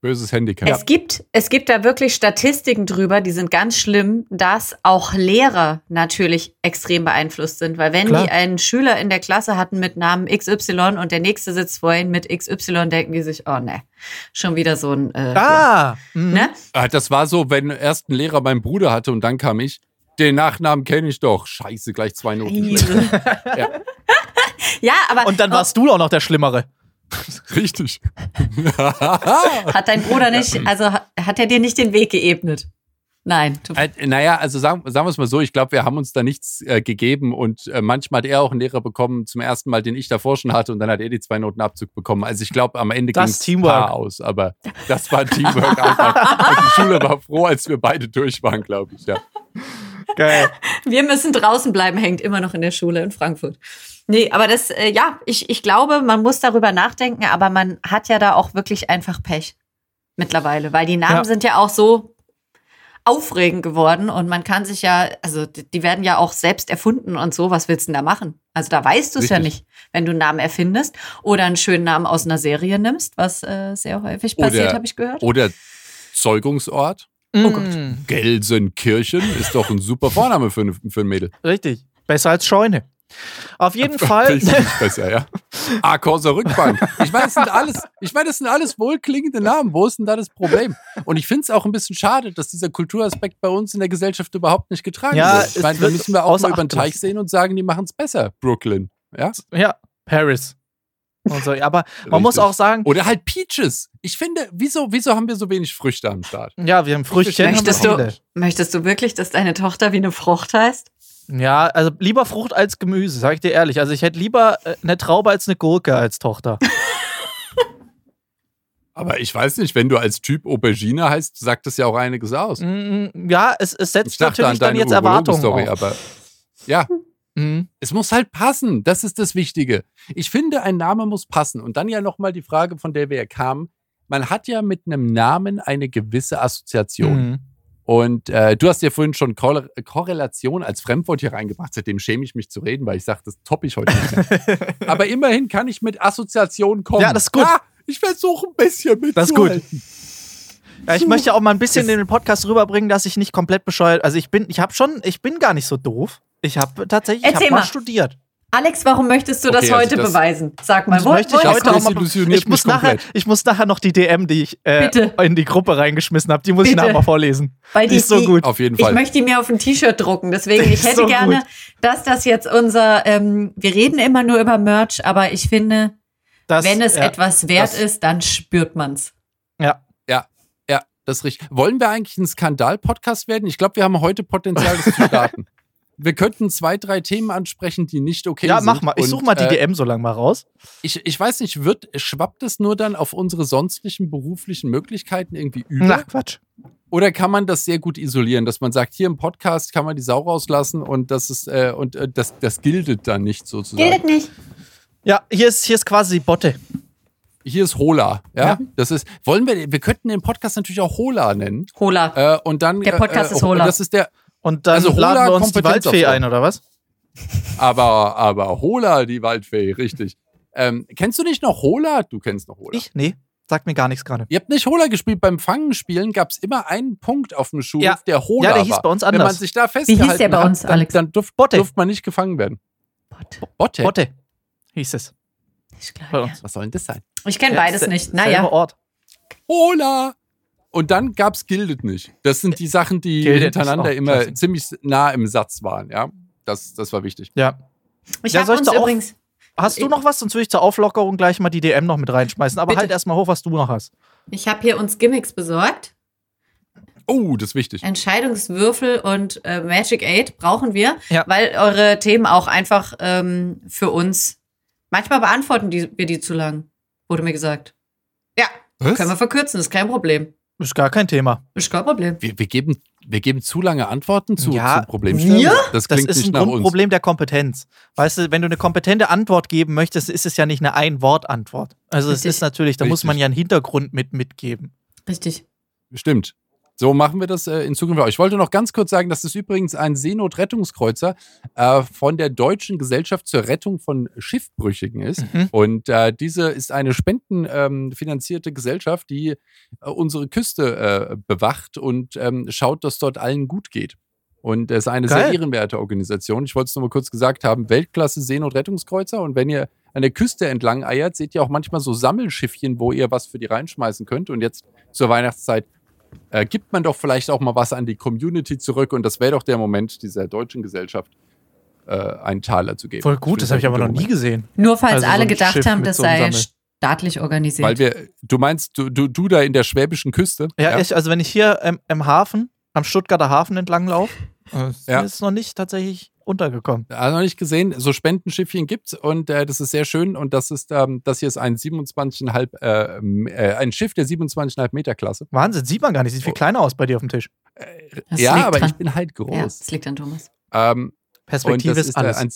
Böses Handicap. Es, gibt, es gibt da wirklich Statistiken drüber, die sind ganz schlimm, dass auch Lehrer natürlich extrem beeinflusst sind. Weil wenn Klar. die einen Schüler in der Klasse hatten mit Namen XY und der nächste sitzt vor ihnen mit XY, denken die sich, oh ne, schon wieder so ein... Äh, Ah! mhm. Ne? Ah, Das war so, wenn erst ein Lehrer meinen Bruder hatte und dann kam ich. Den Nachnamen kenne ich doch. Scheiße, gleich zwei Noten. ja, ja, aber Und dann warst du auch noch der Schlimmere. richtig. hat dein Bruder nicht, also ha- hat er dir nicht den Weg geebnet? Nein. Äh, naja, also sagen, sagen wir es mal so, ich glaube, wir haben uns da nichts äh, gegeben und äh, manchmal hat er auch einen Lehrer bekommen, zum ersten Mal, den ich davor schon hatte und dann hat er die zwei Noten Abzug bekommen. Also ich glaube, am Ende ging es Teamwork. aus, aber das war Teamwork einfach. Und die Schule war froh, als wir beide durch waren, glaube ich, ja. Geil. wir müssen draußen bleiben, hängt immer noch in der Schule in Frankfurt. Nee, aber das, äh, ja, ich, ich glaube, man muss darüber nachdenken, aber man hat ja da auch wirklich einfach Pech mittlerweile, weil die Namen Ja. sind ja auch so aufregend geworden und man kann sich ja, also die werden ja auch selbst erfunden und so, was willst du denn da machen? Also da weißt du es ja nicht, wenn du einen Namen erfindest oder einen schönen Namen aus einer Serie nimmst, was äh, sehr häufig passiert, habe ich gehört. Oder Zeugungsort. Oh Gott. Gelsenkirchen ist doch ein super Vorname für, ein- für ein Mädel. Richtig. Besser als Scheune. Auf jeden Fall. Besser, ja. A-Korser Rückbank. Ich meine, das sind alles, ich meine, das sind alles wohlklingende Namen. Wo ist denn da das Problem? Und ich finde es auch ein bisschen schade, dass dieser Kulturaspekt bei uns in der Gesellschaft überhaupt nicht getragen Ja, wird. Ich meine, da müssen wir auch mal über den. Teich sehen und sagen, die machen es besser. Brooklyn. Ja? Ja, Paris. Und so. Aber man muss Richtig. auch sagen, Oder halt Peaches. Ich finde, wieso, wieso haben wir so wenig Früchte am Start? ja, wir haben wir Möchtest du, möchtest du wirklich, dass deine Tochter wie eine Frucht heißt? Ja, also lieber Frucht als Gemüse, sag ich dir ehrlich. Also ich hätte lieber äh, eine Traube als eine Gurke als Tochter. Aber ich weiß nicht, wenn du als Typ Aubergine heißt, sagt das ja auch einiges aus. Mm, ja, es, es setzt natürlich dann jetzt Erwartungen. Auf. aber ja, Mhm. Es muss halt passen. Das ist das Wichtige. Ich finde, ein Name muss passen. Und dann ja nochmal die Frage, von der wir ja kamen. Man hat ja mit einem Namen eine gewisse Assoziation. Mhm. Und äh, du hast ja vorhin schon Korre Korrelation als Fremdwort hier reingebracht. Seitdem schäme ich mich zu reden, weil ich sage, das toppe ich heute nicht mehr. Aber immerhin kann ich mit Assoziation kommen. Ja, das ist gut. Ja, ich versuche ein bisschen mit. Das ist gut. Ja, ich möchte auch mal ein bisschen in den Podcast rüberbringen, dass ich nicht komplett bescheuert. Also ich bin, ich habe schon, ich bin gar nicht so doof. Ich habe tatsächlich, ich habe mal mal. studiert. Alex, warum möchtest du das Okay, also heute das- beweisen? Sag mal, wo, möchte ich heute das? auch mal. Ich muss, nachher, ich muss nachher noch die DM, die ich äh, in die Gruppe reingeschmissen habe, die muss ich Bitte. nachher mal vorlesen. Weil Die ist so gut. Auf jeden Ich Fall. möchte die mir auf ein T-Shirt drucken. Deswegen, Die ich hätte so gerne, gut. dass das jetzt unser, ähm, wir reden immer nur über Merch, aber ich finde, Das, wenn es ja, etwas wert das- ist, dann spürt man's. Ja. Ja, ja, das ist richtig. Wollen wir eigentlich ein Skandal-Podcast werden? Ich glaube, wir haben heute Potenzial, das zu starten. Wir könnten zwei, drei Themen ansprechen, die nicht okay ja, sind. mach mal. Ich suche mal die äh, DM so lang mal raus. Ich, ich weiß nicht, wird, schwappt es nur dann auf unsere sonstigen beruflichen Möglichkeiten irgendwie über? Na, Quatsch. Oder kann man das sehr gut isolieren, dass man sagt, hier im Podcast kann man die Sau rauslassen und das ist, äh, und äh, das, das gildet dann nicht sozusagen. Gilt nicht. Ja, hier ist, hier ist quasi Botte. Hier ist Hola, ja? Ja. Das ist, wollen wir, wir könnten den Podcast natürlich auch Hola nennen. Hola. Äh, und dann. Der Podcast äh, ist Hola. Und das ist der, Und dann Also Hola laden wir uns die Waldfee ein, oder was? aber, aber Hola, die Waldfee, richtig. Ähm, kennst du nicht noch Hola? Du kennst noch Hola. Ich? Nee, sagt mir gar nichts gerade. Ihr habt nicht Hola gespielt. Beim Fangenspielen gab es immer einen Punkt auf dem Schulhof, Ja. der Hola Ja, der hieß war. bei uns Wenn man anders. sich da festgehalten der bei hat, uns, dann, Alex? dann durft, Botte. durft man nicht gefangen werden. Botte? Botte hieß es Ich, glaub, bei ja. uns. Was soll denn das sein? ich kenne Ja, beides nicht. Naja. Ort. Hola! Und dann gab's Gildet nicht. Das sind die Sachen, die Gildet ist hintereinander immer klasse. ziemlich nah im Satz waren, ja. Das, das war wichtig. Ja. Ich Ja, habe uns übrigens. Hast du noch was? Sonst würde ich zur Auflockerung gleich mal die DM noch mit reinschmeißen. Aber Bitte. halt erstmal hoch, was du noch hast. Ich habe hier uns Gimmicks besorgt. Oh, das ist wichtig. Entscheidungswürfel und äh, Magic Aid brauchen wir, Ja. weil eure Themen auch einfach ähm, für uns manchmal beantworten die, wir die zu lang, wurde mir gesagt. Ja, Was? können wir verkürzen, ist kein Problem. Ist gar kein Thema. Ist kein Problem. Wir, wir, geben, wir geben zu lange Antworten zu, Ja. zu Problemstellen. Ja? Das Das klingt ist nicht ein nach uns. Grundproblem der Kompetenz. Weißt du, wenn du eine kompetente Antwort geben möchtest, ist es ja nicht eine Ein-Wort-Antwort. Also es Richtig. ist natürlich, da muss Richtig. man ja einen Hintergrund mit mitgeben. Richtig. Stimmt. So machen wir das äh, in Zukunft auch. Ich wollte noch ganz kurz sagen, das ist übrigens ein Seenotrettungskreuzer äh, von der Deutschen Gesellschaft zur Rettung von Schiffbrüchigen ist. Mhm. Und äh, diese ist eine spendenfinanzierte Gesellschaft, die äh, unsere Küste äh, bewacht und ähm, schaut, dass dort allen gut geht. Und es ist eine sehr Geil. ehrenwerte Organisation. Ich wollte es nur mal kurz gesagt haben: Weltklasse Seenotrettungskreuzer. Und wenn ihr an der Küste entlang eiert, seht ihr auch manchmal so Sammelschiffchen, wo ihr was für die reinschmeißen könnt. Und jetzt zur Weihnachtszeit äh, gibt man doch vielleicht auch mal was an die Community zurück. Und das wäre doch der Moment, dieser deutschen Gesellschaft äh, einen Taler zu geben. Voll gut, das habe ich aber noch nie gesehen. Nur falls Also so alle ein gedacht Schiff haben, das so sei Sammel. staatlich organisiert. Weil wir, du meinst, du, du, du da in der schwäbischen Küste? Ja, Ich, also wenn ich hier ähm, im Hafen, am Stuttgarter Hafen entlang laufe, äh, Ja. ist noch nicht tatsächlich untergekommen. Also noch nicht gesehen, so Spendenschiffchen gibt's und äh, das ist sehr schön und das ist, ähm, das hier ist ein 27,5, äh, äh, ein Schiff der 27,5 Meter Klasse. Wahnsinn, sieht man gar nicht. Sieht viel Oh. kleiner aus bei dir auf dem Tisch. Das ja, aber dran. ich bin halt ja, groß. das liegt an Thomas. Ähm, Perspektive ist äh, alles. Ein,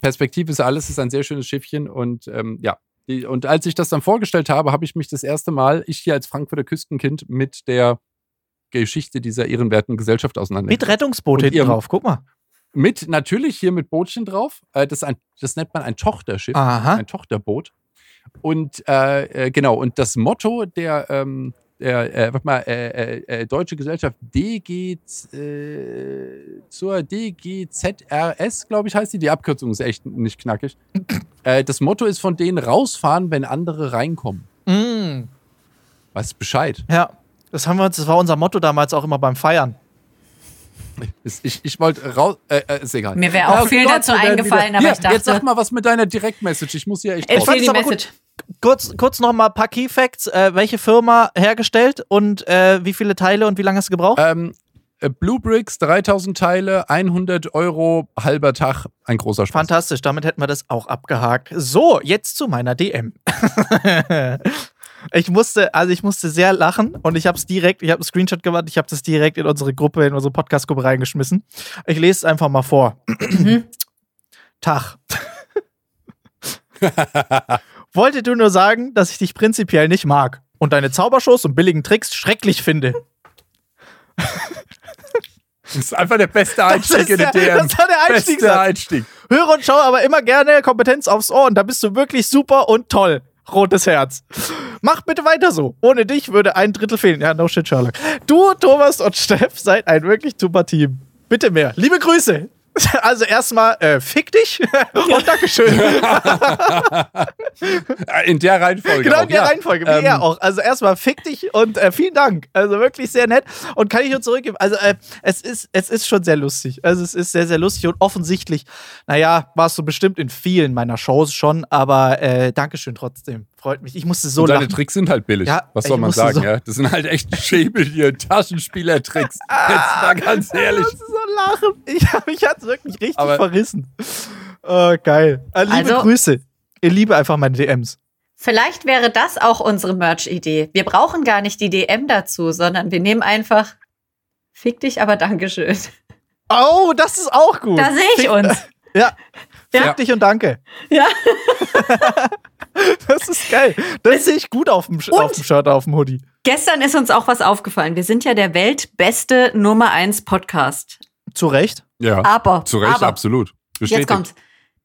Perspektive ist alles, ist ein sehr schönes Schiffchen und ähm, ja. Die, und als ich das dann vorgestellt habe, habe ich mich das erste Mal, ich hier als Frankfurter Küstenkind, mit der Geschichte dieser ehrenwerten Gesellschaft Mit auseinandergesetzt. Rettungsboot Und hinten ihrem- drauf, guck mal. Mit, natürlich hier mit Bootchen drauf. Äh, das, ein, das nennt man ein Tochterschiff. Aha. ein Tochterboot. Und äh, äh, genau, und das Motto der, ähm, der äh, mal, äh, äh, Deutsche Gesellschaft DG, zur DGZRS, glaube ich, heißt die. Die Abkürzung ist echt nicht knackig. das Motto ist von denen rausfahren, wenn andere reinkommen. Mm, Weißt Bescheid. ja, das haben wir uns, das war unser Motto damals auch immer beim Feiern. Ich, ich wollte raus. Äh, äh, ist egal. Mir wäre auch viel dazu eingefallen, wieder- aber Hier, ich dachte- Jetzt sag mal was mit deiner Direktmessage. Ich muss hier echt. Ich fand die aber gut. Message. Kurz, kurz noch mal ein paar Key Facts. Äh, welche Firma hergestellt und äh, wie viele Teile und wie lange hast du gebraucht? Ähm, äh, Blue Bricks, 3000 Teile, 100 Euro, halber Tag, ein großer Spaß. Fantastisch, damit hätten wir das auch abgehakt. So, jetzt zu meiner DM. ich musste, also ich musste sehr lachen und ich habe es direkt, ich habe einen Screenshot gemacht, ich habe das direkt in unsere Gruppe, in unsere Podcast-Gruppe reingeschmissen. Ich lese es einfach mal vor. Tag. Wollte du nur sagen, dass ich dich prinzipiell nicht mag und deine Zaubershows und billigen Tricks schrecklich finde. Das ist einfach der beste Einstieg in der, den DM. das war der Einstieg. Einstieg. Höre und schaue aber immer gerne Kompetenz aufs Ohr und da bist du wirklich super und toll. Rotes Herz. Mach bitte weiter so. Ohne dich würde ein Drittel fehlen. Ja, no shit, Sherlock. Du, Thomas und Steff seid ein wirklich super Team. Bitte mehr. Liebe Grüße. Also erstmal äh, fick dich und Dankeschön. In der Reihenfolge. Genau auch, in der ja. Reihenfolge, wie Ähm, er auch. Also erstmal fick dich und äh, vielen Dank. Also wirklich sehr nett. Und kann ich nur zurückgeben. Also äh, es, ist, es ist schon sehr lustig. Also es ist sehr, sehr lustig und offensichtlich, naja, warst du bestimmt in vielen meiner Shows schon, aber äh, Dankeschön trotzdem. Freut mich. Ich musste so und deine lachen. Tricks sind halt billig. Ja, Was ich soll man sagen, so- ja? Das sind halt echt Schäbel hier, Taschenspieler-Tricks. Jetzt mal ganz ehrlich. Ich musste so lachen. Ich, hab- mich hat's wirklich richtig Aber- verrissen. Oh, geil. Äh, liebe Also- Grüße. Ich liebe einfach meine DMs. Vielleicht wäre das auch unsere Merch-Idee. Wir brauchen gar nicht die DM dazu, sondern wir nehmen einfach Fick dich, aber Dankeschön. Oh, das ist auch gut. Da sehe ich Fick- uns. Ja. Fick Ja. dich und danke. Ja. Das ist geil. Das sehe ich gut auf dem, auf dem Shirt, auf dem Hoodie. Gestern ist uns auch was aufgefallen. Wir sind ja der weltbeste Nummer 1 Podcast. Zu Recht. Ja, Aber, zu Recht, aber absolut. Bestätigt. jetzt kommt.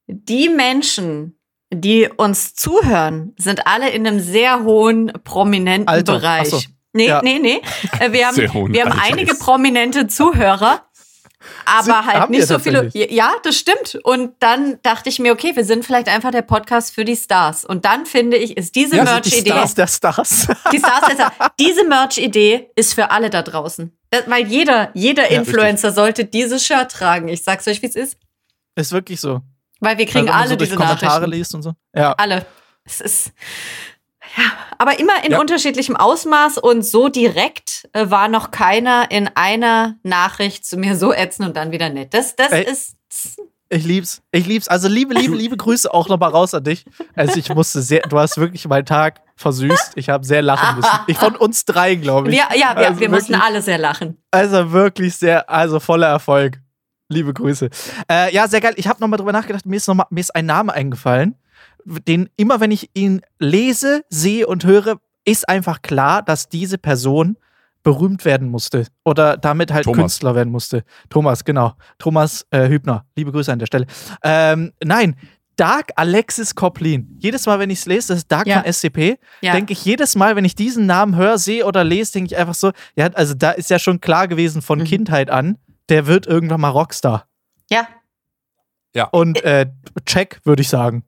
Die Menschen, die uns zuhören, sind alle in einem sehr hohen, prominenten Alter. Bereich. Ach so. Nee, Ja. nee, nee. Äh, Wir haben, wir haben einige prominente Zuhörer, aber Sind- halt nicht so viele. Ja, das stimmt. Und dann dachte ich mir, okay, wir sind vielleicht einfach der Podcast für die Stars. Und dann finde ich, ist diese Ja, sind die Merch-Idee. Stars der Stars. Die Stars der Stars. Diese Merch-Idee ist für alle da draußen. Das, weil jeder, jeder Ja, Influencer sollte dieses Shirt tragen. Ich sag's euch, wie es ist. ist wirklich so. Weil wir kriegen man alle so diese Kommentare Nachrichten. liest und so. Ja. Alle. Es ist. Ja, aber immer in Ja. unterschiedlichem Ausmaß und so direkt äh, war noch keiner in einer Nachricht zu mir so ätzend und dann wieder nett. Das, das Ey. ist. Ich lieb's. Ich lieb's. Also liebe, liebe, liebe Grüße auch nochmal raus an dich. Also ich musste sehr, du hast wirklich meinen Tag versüßt. Ich habe sehr lachen müssen. Ich von uns drei, glaube ich. Wir, ja, wir, Also wir mussten wirklich- alle sehr lachen. Also wirklich sehr, also voller Erfolg. Liebe Grüße. Äh, ja, sehr geil. Ich habe nochmal drüber nachgedacht. Mir ist, noch mal, mir ist ein Name eingefallen, den immer, wenn ich ihn lese, sehe und höre, ist einfach klar, dass diese Person berühmt werden musste oder damit halt Thomas. Künstler werden musste. Thomas, genau. Thomas äh, Hübner. Liebe Grüße an der Stelle. Ähm, nein, Dark Alexis Koplin. Jedes Mal, wenn ich es lese, das ist Dark Ja. von SCP, Ja. denke ich jedes Mal, wenn ich diesen Namen höre, sehe oder lese, denke ich einfach so, ja, also da ist ja schon klar gewesen von Mhm. Kindheit an, der wird irgendwann mal Rockstar. Ja. Und äh, check, würde ich sagen.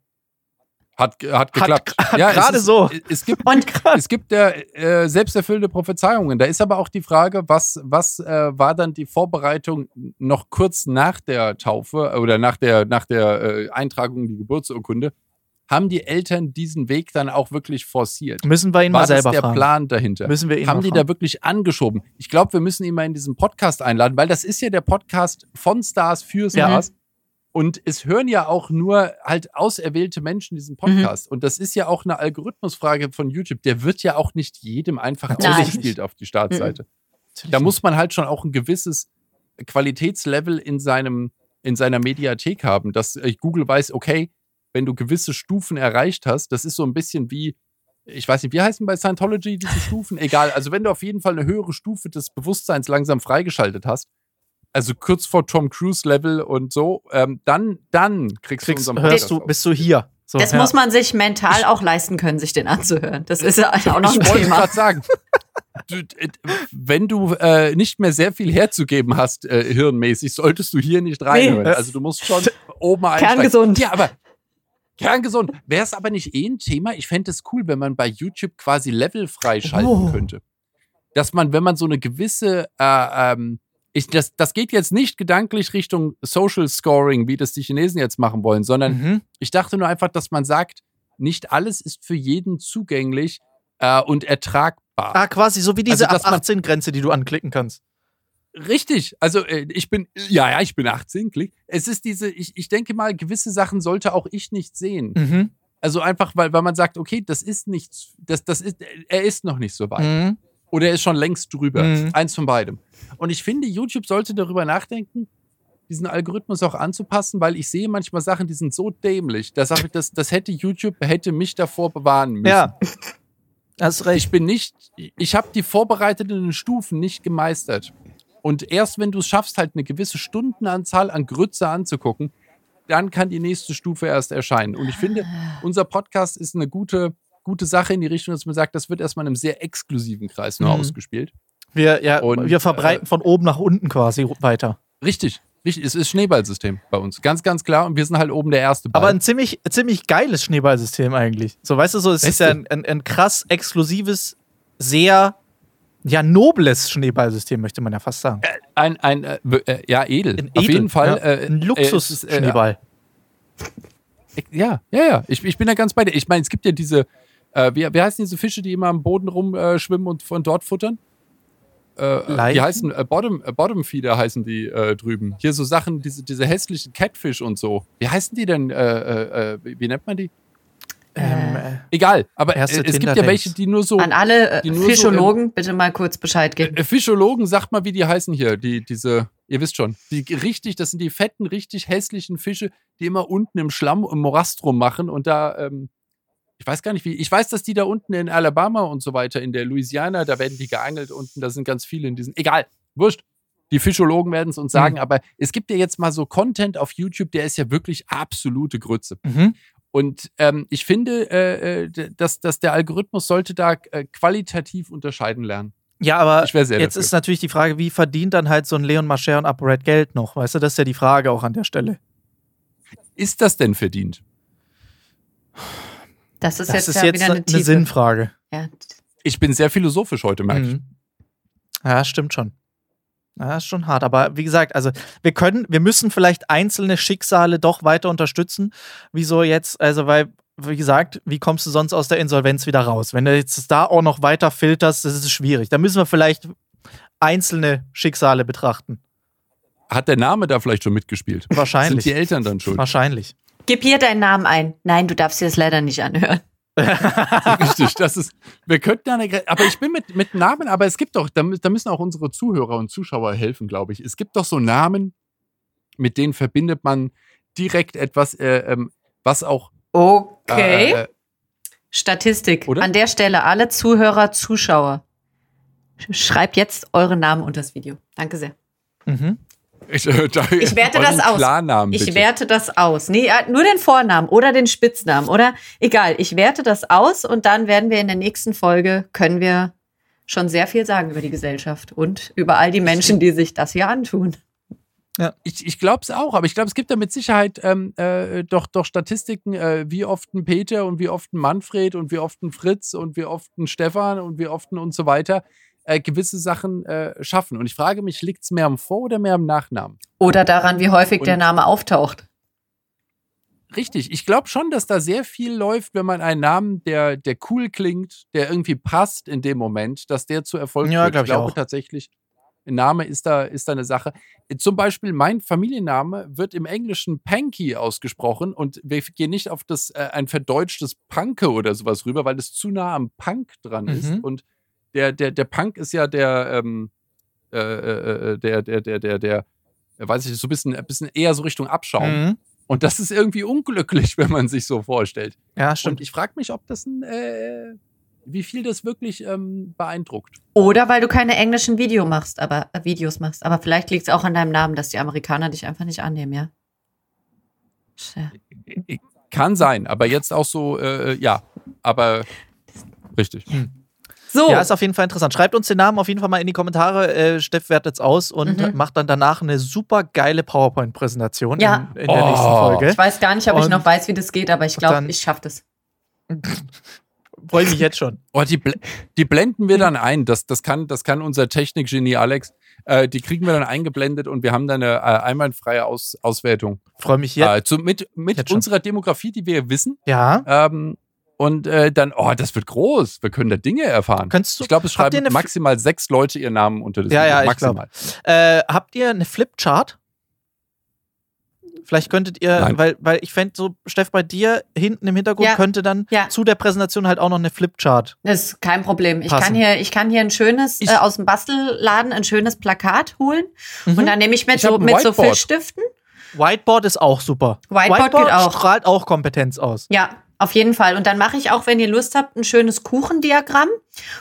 Hat, hat geklappt. hat es gerade ist- so. Es gibt, es gibt ja äh, selbsterfüllende Prophezeiungen. Da ist aber auch die Frage, was, was äh, war dann die Vorbereitung noch kurz nach der Taufe oder nach der, nach der äh, Eintragung in die Geburtsurkunde? Haben die Eltern diesen Weg dann auch wirklich forciert? Müssen wir ihn War mal das selber der fragen. Plan dahinter? Müssen wir ihn Haben mal die fragen. da wirklich angeschoben? Ich glaube, wir müssen ihn mal in diesen Podcast einladen, weil das ist ja der Podcast von Stars für Ja. Und es hören ja auch nur halt auserwählte Menschen diesen Podcast. Und das ist ja auch eine Algorithmusfrage von YouTube. Der wird ja auch nicht jedem einfach ausgespielt auf die Startseite. Natürlich Da muss man halt schon auch ein gewisses Qualitätslevel in seinem in seiner Mediathek haben, dass äh, Google weiß, okay, wenn du gewisse Stufen erreicht hast, das ist so ein bisschen wie, ich weiß nicht, wie heißen bei Scientology diese Stufen? Egal, also wenn du auf jeden Fall eine höhere Stufe des Bewusstseins langsam freigeschaltet hast, also kurz vor Tom Cruise Level und so, ähm, dann, dann kriegst, Kriegst, du hörst du, bist du hier. So, das ja. muss man sich mental auch leisten können, sich den anzuhören. Das ist ja auch noch ein ich wollte Thema. gerade sagen, du, äh, wenn du äh, nicht mehr sehr viel herzugeben hast, äh, hirnmäßig, solltest du hier nicht reinhören. Nee. Also du musst schon oben einsteigen. Kerngesund. Ja, aber kerngesund. Wäre es aber nicht eh ein Thema? Ich fände es cool, wenn man bei YouTube quasi Level freischalten Oh. könnte. Dass man, wenn man so eine gewisse, äh, ähm, ich, das, das geht jetzt nicht gedanklich Richtung Social Scoring, wie das die Chinesen jetzt machen wollen, sondern Mhm. ich dachte nur einfach, dass man sagt, nicht alles ist für jeden zugänglich äh, und ertragbar. Ah, quasi so wie diese Also, dass ab man- 18 Grenze, die du anklicken kannst. Richtig. Also äh, ich bin, ja, ja, ich bin 18, klick. Es ist diese, ich, ich denke mal, gewisse Sachen sollte auch ich nicht sehen. Mhm. Also einfach, weil, weil man sagt, okay, das ist nichts, das, das ist, er ist noch nicht so weit. Mhm. Oder er ist schon längst drüber. Mhm. Eins von beidem. Und ich finde, YouTube sollte darüber nachdenken, diesen Algorithmus auch anzupassen, weil ich sehe manchmal Sachen, die sind so dämlich. Da sage ich, das, das hätte YouTube, hätte mich davor bewahren müssen. Ja, Hast recht. Ich bin nicht, ich habe die vorbereiteten Stufen nicht gemeistert. Und erst wenn du es schaffst, halt eine gewisse Stundenanzahl an Grütze anzugucken, dann kann die nächste Stufe erst erscheinen. Und ich finde, unser Podcast ist eine gute, gute Sache in die Richtung, dass man sagt, das wird erstmal in einem sehr exklusiven Kreis nur Mhm. ausgespielt. Wir, ja, Und, wir verbreiten von oben nach unten quasi weiter. Richtig, richtig. Es ist Schneeballsystem bei uns. Ganz, ganz klar. Und wir sind halt oben der erste Ball. Aber ein ziemlich, ziemlich geiles Schneeballsystem eigentlich. So, weißt du, so, es ist Beste. ja ein, ein, ein krass exklusives, sehr, ja, nobles Schneeballsystem, möchte man ja fast sagen. ein, ein äh, äh, ja, edel. Ein Auf edel, jeden Fall. ja. Äh, ein äh, ist, äh, Luxus-Schneeball. Ja, ja, ja. Ich, ich bin da ganz bei dir. Ich meine, es gibt ja diese, äh, wie, wie heißen diese Fische, die immer am Boden rumschwimmen äh, schwimmen und von dort futtern? Äh, äh, die heißen äh, Bottom, äh, Bottom Feeder heißen die äh, drüben. Hier so Sachen, diese, diese hässlichen Catfish und so. Wie heißen die denn? Äh, äh, äh, wie, wie nennt man die? ähm, äh, Egal, aber es gibt ja welche, die nur so. An alle die nur so Fischologen bitte mal kurz Bescheid geben. Äh, Fischologen, sagt mal, wie die heißen hier. Die, diese, ihr wisst schon. Die richtig, das sind die fetten, richtig hässlichen Fische, die immer unten im Schlamm, im Morast rummachen und da, ähm, ich weiß gar nicht wie, ich weiß, dass die da unten in Alabama und so weiter, in der Louisiana, da werden die geangelt unten, da sind ganz viele in diesen, egal, wurscht. Die Fischologen werden es uns sagen, aber es gibt ja jetzt mal so Content auf YouTube, der ist ja wirklich absolute Grütze. mhm. Und ähm, ich finde, äh, äh, dass, dass der Algorithmus sollte da äh, qualitativ unterscheiden lernen. Ja, aber jetzt dafür. ist natürlich die Frage, wie verdient dann halt so ein Leon Mascher und ApoRed Geld noch? Weißt du, das ist ja die Frage auch an der Stelle. Ist das denn verdient? Das ist Das jetzt ist ja jetzt wieder eine eine. Sinnfrage. Ja. Ich bin sehr philosophisch heute, merke ich. Mhm. Ja, stimmt schon. Ja, ist schon hart. Aber wie gesagt, also wir können, wir müssen vielleicht einzelne Schicksale doch weiter unterstützen. Wieso jetzt? Also, weil, wie gesagt, wie kommst du sonst aus der Insolvenz wieder raus? Wenn du jetzt da auch noch weiter filterst, das ist schwierig. Da müssen wir vielleicht einzelne Schicksale betrachten. Hat der Name da vielleicht schon mitgespielt? Wahrscheinlich. Sind die Eltern dann schuld? Wahrscheinlich. Gib hier deinen Namen ein. Nein, du darfst dir das leider nicht anhören. Richtig, das ist. Wir könnten da eine. Aber ich bin mit, mit Namen, aber es gibt doch, da, da müssen auch unsere Zuhörer und Zuschauer helfen, glaube ich. Es gibt doch so Namen, mit denen verbindet man direkt etwas, äh, ähm, was auch. Okay. Äh, äh, Statistik. Oder? An der Stelle alle Zuhörer, Zuschauer. sch- Schreibt jetzt eure Namen unter das Video. Danke sehr. Mhm. Ich, äh, da- Ich werte das aus. Klarnamen, Ich bitte. werte das aus. Nee, äh, nur den Vornamen oder den Spitznamen oder egal. Ich werte das aus und dann werden wir in der nächsten Folge können wir schon sehr viel sagen über die Gesellschaft und über all die Menschen, die sich das hier antun. Ich, ich glaube es auch, aber ich glaube, es gibt da mit Sicherheit ähm, äh, doch, doch Statistiken, äh, wie oft ein Peter und wie oft ein Manfred und wie oft ein Fritz und wie oft ein Stefan und wie oft ein und so weiter äh, gewisse Sachen äh, schaffen. Und ich frage mich, liegt es mehr am Vor- oder mehr am Nachnamen? Oder daran, wie häufig Und- der Name auftaucht. Richtig, ich glaube schon, dass da sehr viel läuft, wenn man einen Namen, der, der cool klingt, der irgendwie passt in dem Moment, dass der zu Erfolg Ja, wird. glaub ich glaube auch. tatsächlich, ein Name ist da, ist da eine Sache. Zum Beispiel, mein Familienname wird im Englischen Panky ausgesprochen und wir gehen nicht auf das äh, ein verdeutschtes Panke oder sowas rüber, weil es zu nah am Punk dran ist. Mhm. Und der, der, der Punk ist ja der, ähm, äh, äh, äh, der, der, der, der, der, äh, weiß ich, so ein bisschen, ein bisschen eher so Richtung Abschaum. Mhm. Und das ist irgendwie unglücklich, wenn man sich so vorstellt. Ja, stimmt. Und ich frage mich, ob das ein, äh, wie viel das wirklich ähm, beeindruckt. Oder weil du keine englischen Video machst, aber, äh, Videos machst. Aber vielleicht liegt es auch an deinem Namen, dass die Amerikaner dich einfach nicht annehmen, ja? Tja. Kann sein, aber jetzt auch so, äh, ja, aber richtig. So, Ja, ist auf jeden Fall interessant. Schreibt uns den Namen auf jeden Fall mal in die Kommentare. Äh, Steff wertet es aus und Mhm. macht dann danach eine super geile PowerPoint-Präsentation Ja. in, in der Oh. nächsten Folge. ich weiß gar nicht, ob ich Und- noch weiß, wie das geht, aber ich glaube, ich schaffe das. Freue mich jetzt schon. Oh, die, bl die blenden wir dann ein. Das, das, kann, das kann unser Technikgenie Alex. Äh, die kriegen wir dann eingeblendet und wir haben dann eine äh, einwandfreie Aus Auswertung. Freue mich jetzt. Äh, zu, mit Jetzt mit schon. unserer Demografie, die wir wissen. ja. Ähm, und äh, dann, oh, das wird groß. Wir können da Dinge erfahren. Könntest du, ich glaube, es schreiben maximal sechs Leute ihren Namen unter das Ja, Video. ja, ich maximal. Äh, habt ihr eine Flipchart? Vielleicht könntet ihr, Nein. weil, weil ich fände so, Steff, bei dir hinten im Hintergrund Ja. könnte dann Ja. zu der Präsentation halt auch noch eine Flipchart. Das ist kein Problem. Ich Passen. kann, hier, ich kann hier ein schönes, Ich- äh, aus dem Bastelladen, ein schönes Plakat holen. Mhm. Und dann nehme ich mit, Ich so, mit so Whiteboard. Filzstiften. Whiteboard ist auch super. Whiteboard geht auch. strahlt auch Kompetenz aus. Ja, Auf jeden Fall. Und dann mache ich auch, wenn ihr Lust habt, ein schönes Kuchendiagramm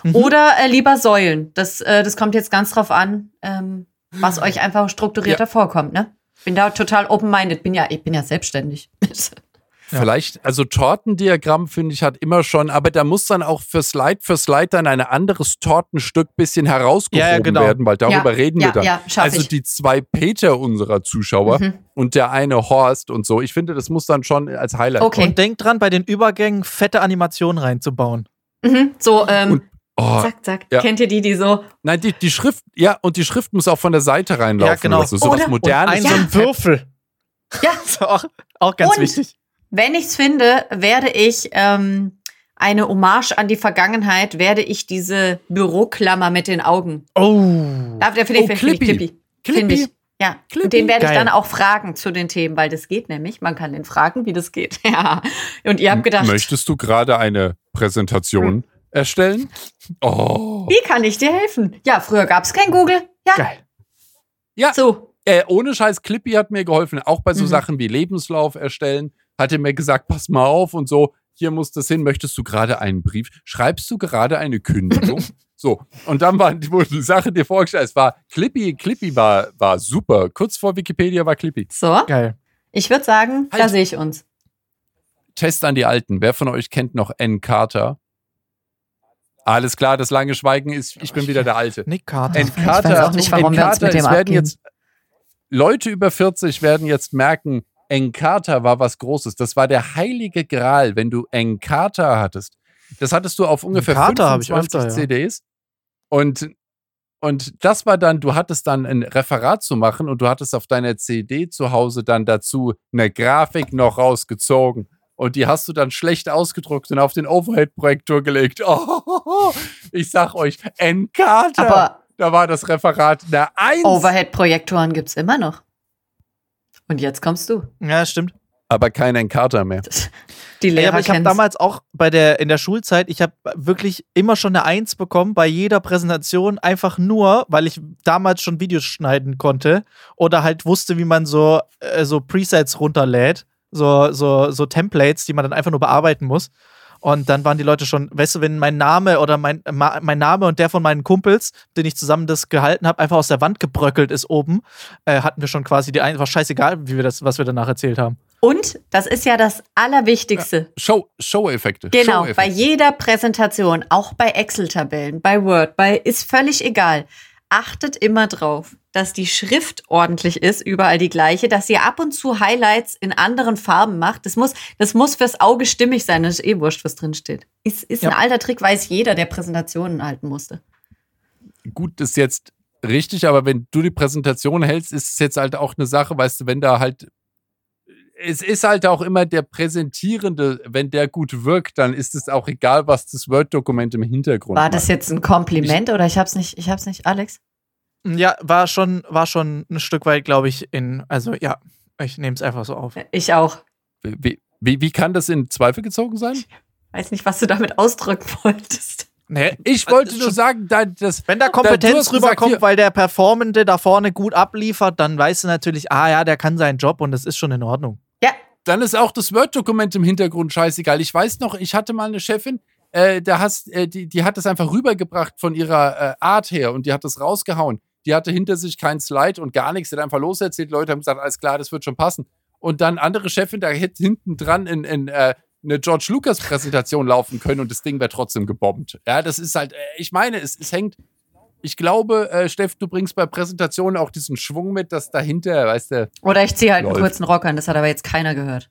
mhm. oder äh, lieber Säulen. Das, äh, das kommt jetzt ganz drauf an, ähm, was euch einfach strukturierter ja. vorkommt. Ne? Bin da total open-minded. Bin ja, ich bin ja selbstständig. Vielleicht, also Tortendiagramm finde ich hat immer schon, aber da muss dann auch für Slide für Slide dann ein anderes Tortenstück bisschen herausgehoben ja, ja, genau. werden, weil darüber reden wir dann. also ich. die zwei Peter unserer Zuschauer mhm. und der eine Horst und so. Ich finde, das muss dann schon als Highlight. Okay. Und denkt dran, bei den Übergängen fette Animationen reinzubauen. Mhm. So, ähm, und, Oh, zack, zack. Ja. Kennt ihr die, die so. Nein, die, die Schrift, ja, und die Schrift muss auch von der Seite reinlaufen. Ja, genau. So, sowas Oder, Modernes. ein ja. so ein Würfel. Ja. auch, auch ganz und wichtig. Wenn ich es finde, werde ich ähm, eine Hommage an die Vergangenheit, werde ich diese Büroklammer mit den Augen. Oh. Da, der finde ich, oh, find Clippy. Clippy. Ich. Ja, Clippy. und den werde ich dann auch fragen zu den Themen, weil das geht nämlich. Man kann den fragen, wie das geht. ja. Und ihr habt gedacht. Möchtest du gerade eine Präsentation hm. erstellen? Oh. Wie kann ich dir helfen? Ja, früher gab es kein Google. Ja. Geil. Ja. So. Äh, ohne Scheiß, Clippy hat mir geholfen, auch bei so mhm. Sachen wie Lebenslauf erstellen hat er mir gesagt, pass mal auf und so, hier muss das hin, möchtest du gerade einen Brief? Schreibst du gerade eine Kündigung? so, und dann war die Sache dir vorgestellt, es war Clippy, Clippy war, war super. Kurz vor Wikipedia war Clippy. So. Geil. Ich würde sagen, halt. da sehe ich uns. Test an die Alten. Wer von euch kennt noch N. Carter? Alles klar, das lange Schweigen ist, ich bin wieder der Alte. Nick Carter. N. Carter, ich weiß auch nicht, warum N. Carter, wir uns mit dem es werden jetzt Leute über 40 werden jetzt merken, Encarta war was Großes. Das war der heilige Gral, wenn du Encarta hattest. Das hattest du auf ungefähr Encarta 25 öfter, CDs. Und, und das war dann, du hattest dann ein Referat zu machen und du hattest auf deiner CD zu Hause dann dazu eine Grafik noch rausgezogen. Und die hast du dann schlecht ausgedruckt und auf den Overhead-Projektor gelegt. Oh, ich sag euch, Encarta. Aber da war das Referat eine Eins. Overhead-Projektoren gibt es immer noch. Und jetzt kommst du. Ja, stimmt. Aber kein Encarta mehr. Die Lehrer ja, aber ich habe damals auch bei der in der Schulzeit, ich habe wirklich immer schon eine Eins bekommen bei jeder Präsentation, einfach nur, weil ich damals schon Videos schneiden konnte oder halt wusste, wie man so, äh, so Presets runterlädt, so, so, so Templates, die man dann einfach nur bearbeiten muss. Und dann waren die Leute schon, weißt du, wenn mein Name oder mein, mein Name und der von meinen Kumpels, den ich zusammen das gehalten habe, einfach aus der Wand gebröckelt ist oben, äh, hatten wir schon quasi die ein war scheißegal, wie wir das, was wir danach erzählt haben. Und das ist ja das Allerwichtigste. Ja. Show, Show-Effekte. Genau, Show bei jeder Präsentation, auch bei Excel-Tabellen, bei Word, bei ist völlig egal. Achtet immer drauf, dass die Schrift ordentlich ist, überall die gleiche, dass ihr ab und zu Highlights in anderen Farben macht. Das muss, das muss fürs Auge stimmig sein. Das ist eh wurscht, was drin steht. Ist, ist ja. ein alter Trick, weiß jeder, der Präsentationen halten musste. Gut, das ist jetzt richtig, aber wenn du die Präsentation hältst, ist es jetzt halt auch eine Sache, weißt du, wenn da halt es ist halt auch immer der Präsentierende, wenn der gut wirkt, dann ist es auch egal, was das Word-Dokument im Hintergrund War das macht. jetzt ein Kompliment ich, oder ich hab's nicht, ich hab's nicht, Alex? Ja, war schon, war schon ein Stück weit, glaube ich, in, also ja, ich nehme es einfach so auf. Ich auch. Wie, wie, wie kann das in Zweifel gezogen sein? Ich weiß nicht, was du damit ausdrücken wolltest. Nee, ich wollte nur sagen, dass, wenn da Kompetenz da, rüberkommt, weil der Performende da vorne gut abliefert, dann weißt du natürlich, ah ja, der kann seinen Job und das ist schon in Ordnung. Ja. Dann ist auch das Word-Dokument im Hintergrund scheißegal. Ich weiß noch, ich hatte mal eine Chefin, äh, da hast, äh, die, die hat das einfach rübergebracht von ihrer äh, Art her und die hat das rausgehauen die hatte hinter sich kein Slide und gar nichts, die hat einfach loserzählt. Leute haben gesagt, alles klar, das wird schon passen. Und dann andere Chefin, da hätte hinten dran in, in äh, eine George Lucas Präsentation laufen können und das Ding wäre trotzdem gebombt. Ja, das ist halt, äh, ich meine, es, es hängt, ich glaube, äh, Steff, du bringst bei Präsentationen auch diesen Schwung mit, dass dahinter, weißt du. Oder ich ziehe halt läuft. einen kurzen Rock an, das hat aber jetzt keiner gehört.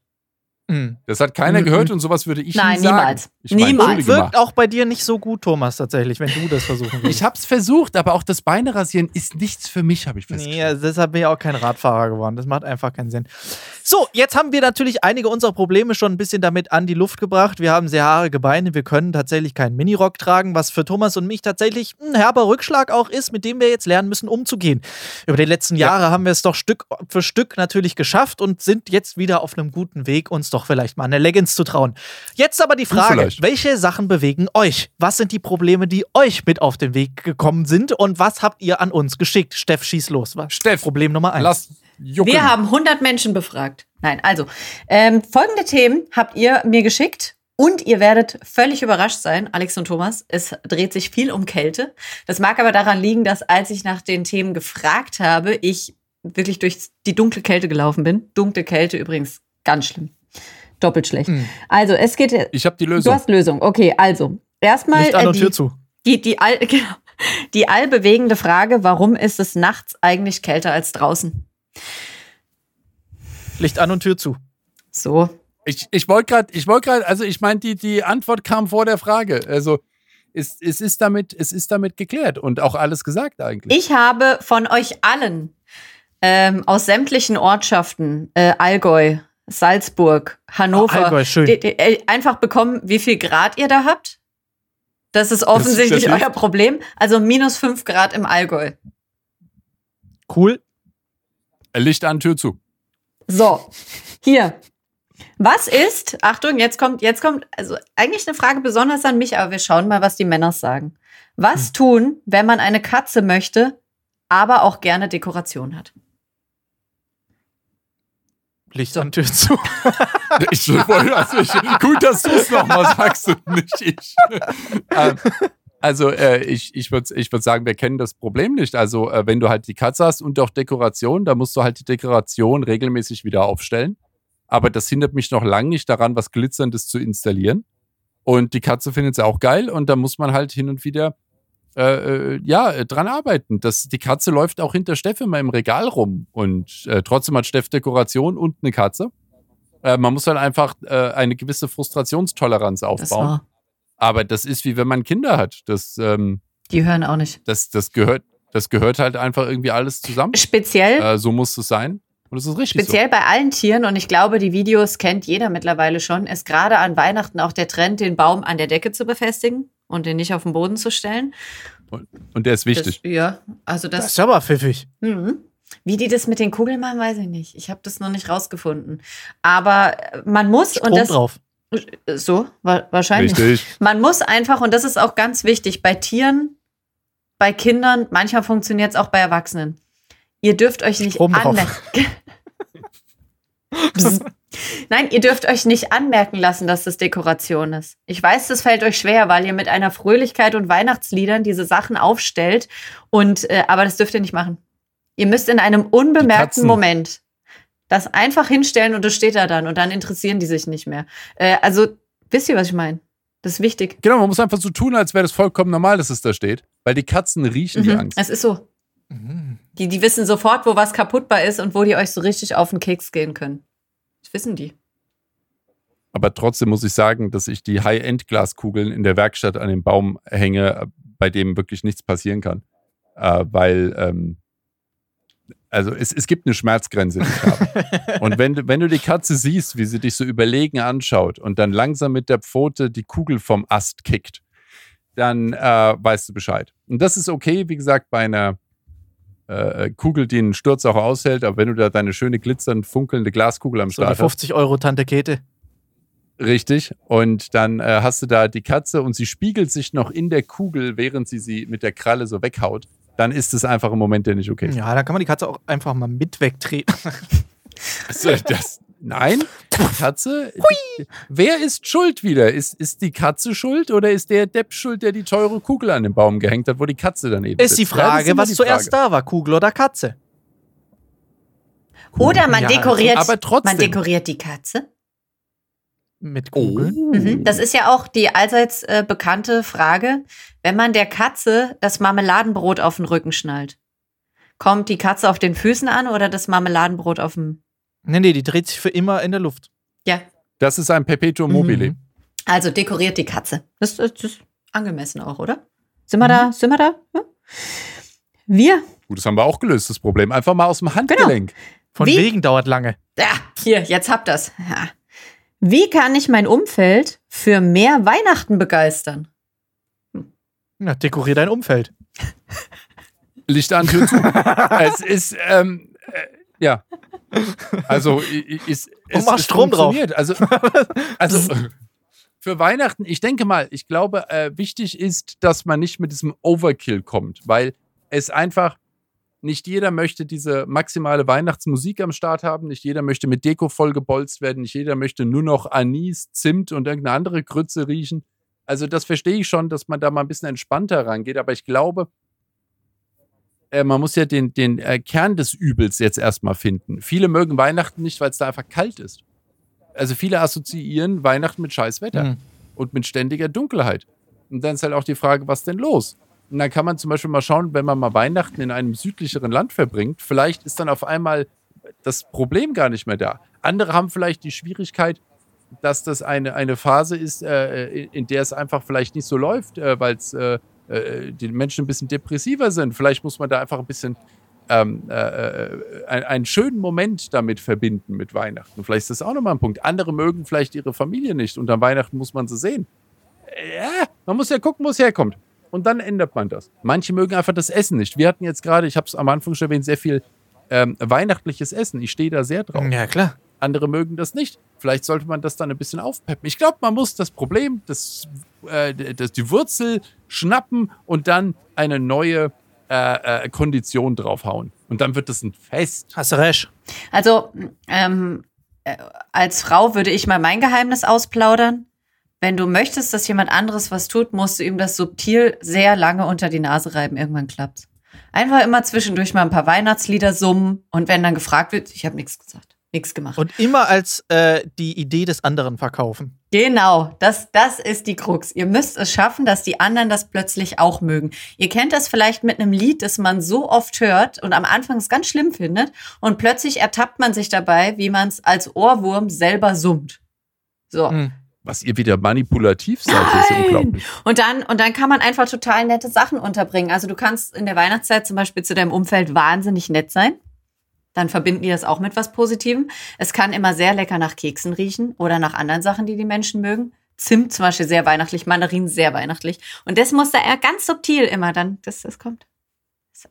Mhm. Das hat keiner mhm. gehört und sowas würde ich Nein, nie sagen. niemals. Ich mein, niemals. Wirkt auch bei dir nicht so gut, Thomas, tatsächlich, wenn du das versuchen willst. ich hab's versucht, aber auch das Beine rasieren ist nichts für mich, habe ich festgestellt. Nee, deshalb bin ich auch kein Radfahrer geworden. Das macht einfach keinen Sinn. So, jetzt haben wir natürlich einige unserer Probleme schon ein bisschen damit an die Luft gebracht. Wir haben sehr haarige Beine, wir können tatsächlich keinen Minirock tragen, was für Thomas und mich tatsächlich ein herber Rückschlag auch ist, mit dem wir jetzt lernen müssen, umzugehen. Über die letzten Jahre ja. haben wir es doch Stück für Stück natürlich geschafft und sind jetzt wieder auf einem guten Weg, uns doch vielleicht mal eine Leggings zu trauen. Jetzt aber die Frage, welche Sachen bewegen euch? Was sind die Probleme, die euch mit auf den Weg gekommen sind und was habt ihr an uns geschickt? Steff, schieß los. Was? Steff, Problem Nummer eins. Lass Wir haben 100 Menschen befragt. Nein, also, ähm, folgende Themen habt ihr mir geschickt Und ihr werdet völlig überrascht sein, Alex und Thomas, es dreht sich viel um Kälte. Das mag aber daran liegen, dass als ich nach den Themen gefragt habe, ich wirklich durch die dunkle Kälte gelaufen bin. Dunkle Kälte übrigens ganz schlimm. Doppelt schlecht. Hm. Also es geht. Ich habe die Du Lösung. hast Lösung. Okay, also erstmal Licht an äh, und die, Tür zu. die, die, all, genau, die allbewegende Frage, warum ist es nachts eigentlich kälter als draußen? Licht an und Tür zu. So, Ich, ich wollte gerade, ich wollte gerade, also ich meine, die, die Antwort kam vor der Frage. Also es, es, ist damit, es ist damit geklärt und auch alles gesagt eigentlich. Ich habe von euch allen ähm, aus sämtlichen Ortschaften, äh, Allgäu, Salzburg, Hannover, Oh, Allgäu, schön. die- die- äh, einfach bekommen, wie viel Grad ihr da habt. Das ist offensichtlich das hilft. euer Problem. Also minus 5 Grad im Allgäu. Cool. Licht an, Tür zu. So, hier. Was ist, Achtung, jetzt kommt, jetzt kommt, also eigentlich eine Frage besonders an mich, aber wir schauen mal, was die Männer sagen. Was Hm. tun, wenn man eine Katze möchte, aber auch gerne Dekoration hat? Licht an Tür zu. Ich, wollte- also ich, gut, dass du es nochmal sagst und nicht ich. ähm, also äh, ich, ich würde ich würd sagen, wir kennen das Problem nicht. Also äh, wenn du halt die Katze hast und auch Dekoration, dann musst du halt die Dekoration regelmäßig wieder aufstellen. Aber das hindert mich noch lange nicht daran, was Glitzerndes zu installieren. Und die Katze findet es auch geil und da muss man halt hin und wieder äh, äh, ja, äh, dran arbeiten. Das, die Katze läuft auch hinter Steff immer im Regal rum und äh, trotzdem hat Steff Dekoration und eine Katze. Äh, man muss dann einfach äh, eine gewisse Frustrationstoleranz aufbauen. Aber das ist wie wenn man Kinder hat. Das, ähm, die hören auch nicht. das, das, gehört, das gehört halt einfach irgendwie alles zusammen. Speziell, Äh, so muss es sein. Und das ist richtig speziell bei allen Tieren, und ich glaube, die Videos kennt jeder mittlerweile schon, ist gerade an Weihnachten auch der Trend, den Baum an der Decke zu befestigen und den nicht auf den Boden zu stellen. so. Und der ist wichtig. Das, ja, also Das das. ist aber pfiffig. Mhm. Wie die das mit den Kugeln machen, weiß ich nicht. Ich habe das noch nicht rausgefunden. Aber man muss Strom und das drauf. So wa wahrscheinlich. Richtig. Man muss einfach und das ist auch ganz wichtig bei Tieren, bei Kindern. Manchmal funktioniert es auch bei Erwachsenen. Ihr dürft euch nicht anmerken. Nein, ihr dürft euch nicht anmerken lassen, dass das Dekoration ist. Ich weiß, das fällt euch schwer, weil ihr mit einer Fröhlichkeit und Weihnachtsliedern diese Sachen aufstellt. Und äh, aber das dürft ihr nicht machen. Ihr müsst in einem unbemerkten. Moment das einfach hinstellen und es steht da dann und dann interessieren die sich nicht mehr. Äh, also wisst ihr, was ich meine? Das ist wichtig. Genau, man muss einfach so tun, als wäre das vollkommen normal, dass es da steht. Weil die Katzen riechen die Mhm. Angst. Es ist so. Mhm. Die, die wissen sofort, wo was kaputtbar ist und wo die euch so richtig auf den Keks gehen können. Das wissen die. Aber trotzdem muss ich sagen, dass ich die High-End-Glaskugeln in der Werkstatt an dem Baum hänge, bei dem wirklich nichts passieren kann. Äh, weil, ähm, also es, es gibt eine Schmerzgrenze, die ich habe. Und wenn, du- wenn du die Katze siehst, wie sie dich so überlegen anschaut und dann langsam mit der Pfote die Kugel vom Ast kickt, dann äh, weißt du Bescheid. Und das ist okay, wie gesagt, bei einer äh, Kugel, die einen Sturz auch aushält, aber wenn du da deine schöne glitzernd funkelnde Glaskugel am So Start hast, 50 Euro Tante Kete. Richtig. Und dann äh, hast du da die Katze und sie spiegelt sich noch in der Kugel, während sie sie mit der Kralle so weghaut. Dann ist es einfach ein Moment, der nicht okay ist. Ja, da kann man die Katze auch einfach mal mit wegtreten. Also, das, nein, die Katze. Die, wer ist schuld wieder? Ist, ist die Katze schuld oder ist der Depp schuld, der die teure Kugel an den Baum gehängt hat, wo die Katze dann eben Ist die sitzt? Ja, Frage, immer was die zuerst Frage. da war, Kugel oder Katze? Oder man Ja, dekoriert, aber trotzdem. man dekoriert die Katze. Mit Oh. Kugeln? Mhm. Das ist ja auch die allseits äh, bekannte Frage, wenn man der Katze das Marmeladenbrot auf den Rücken schnallt. Kommt die Katze auf den Füßen an oder das Marmeladenbrot auf dem. Nee, nee, die dreht sich für immer in der Luft. Ja, Das ist ein Perpetuum mobile. Mhm. also dekoriert die Katze. Das, das ist angemessen auch, oder? Sind wir da? Sind wir da? Ja? Wir. Gut, das haben wir auch gelöst, das Problem. Einfach mal aus Genau. dem Handgelenk. Von Wie? wegen dauert lange. Ja, hier, jetzt habt das. Ja. Wie kann ich mein Umfeld für mehr Weihnachten begeistern? Ja, dekorier dein Umfeld. Licht an, Tür zu. es ist, ähm, äh, ja. Also, ist, es, mach es Strom drauf. Also, also für Weihnachten, ich denke mal, ich glaube, äh, wichtig ist, dass man nicht mit diesem Overkill kommt, weil es einfach, nicht jeder möchte diese maximale Weihnachtsmusik am Start haben, nicht jeder möchte mit Deko vollgebolzt werden, nicht jeder möchte nur noch Anis, Zimt und irgendeine andere Grütze riechen. Also das verstehe ich schon, dass man da mal ein bisschen entspannter rangeht, aber ich glaube, äh, man muss ja den, den äh, Kern des Übels jetzt erstmal finden. Viele mögen Weihnachten nicht, weil es da einfach kalt ist. Also viele assoziieren Weihnachten mit scheiß Wetter Mhm. und mit ständiger Dunkelheit. Und dann ist halt auch die Frage, was denn los? Und dann kann man zum Beispiel mal schauen, wenn man mal Weihnachten in einem südlicheren Land verbringt, vielleicht ist dann auf einmal das Problem gar nicht mehr da. Andere haben vielleicht die Schwierigkeit, dass das eine, eine Phase ist, äh, in, in der es einfach vielleicht nicht so läuft, äh, weil es äh, äh, die Menschen ein bisschen depressiver sind. Vielleicht muss man da einfach ein bisschen ähm, äh, äh, ein- einen schönen Moment damit verbinden mit Weihnachten. Vielleicht ist das auch nochmal ein Punkt. Andere mögen vielleicht ihre Familie nicht und an Weihnachten muss man sie sehen. Ja, man muss ja gucken, wo es herkommt. Und dann ändert man das. Manche mögen einfach das Essen nicht. Wir hatten jetzt gerade, ich habe es am Anfang schon erwähnt, sehr viel ähm, weihnachtliches Essen. Ich stehe da sehr drauf. Ja, klar. Andere mögen das nicht. Vielleicht sollte man das dann ein bisschen aufpeppen. Ich glaube, man muss das Problem, das, äh, das, die Wurzel schnappen und dann eine neue äh, äh, Kondition draufhauen. Und dann wird das ein Fest. Hast du recht. Also, ähm, äh, als Frau würde ich mal mein Geheimnis ausplaudern. Wenn du möchtest, dass jemand anderes was tut, musst du ihm das subtil sehr lange unter die Nase reiben. Irgendwann klappt's. Einfach immer zwischendurch mal ein paar Weihnachtslieder summen und wenn dann gefragt wird, ich habe nichts gesagt, nichts gemacht. Und immer als äh, die Idee des anderen verkaufen. Genau, das, das ist die Krux. Ihr müsst es schaffen, dass die anderen das plötzlich auch mögen. Ihr kennt das vielleicht mit einem Lied, das man so oft hört und am Anfang es ganz schlimm findet und plötzlich ertappt man sich dabei, wie man es als Ohrwurm selber summt. So. Hm. Was ihr wieder manipulativ seid, ist ja Nein. unglaublich. Und dann, und dann kann man einfach total nette Sachen unterbringen. Also du kannst in der Weihnachtszeit zum Beispiel zu deinem Umfeld wahnsinnig nett sein. Dann verbinden die das auch mit was Positivem. Es kann immer sehr lecker nach Keksen riechen oder nach anderen Sachen, die die Menschen mögen. Zimt zum Beispiel sehr weihnachtlich, Mandarinen sehr weihnachtlich. Und das muss da eher ganz subtil immer dann, dass das kommt.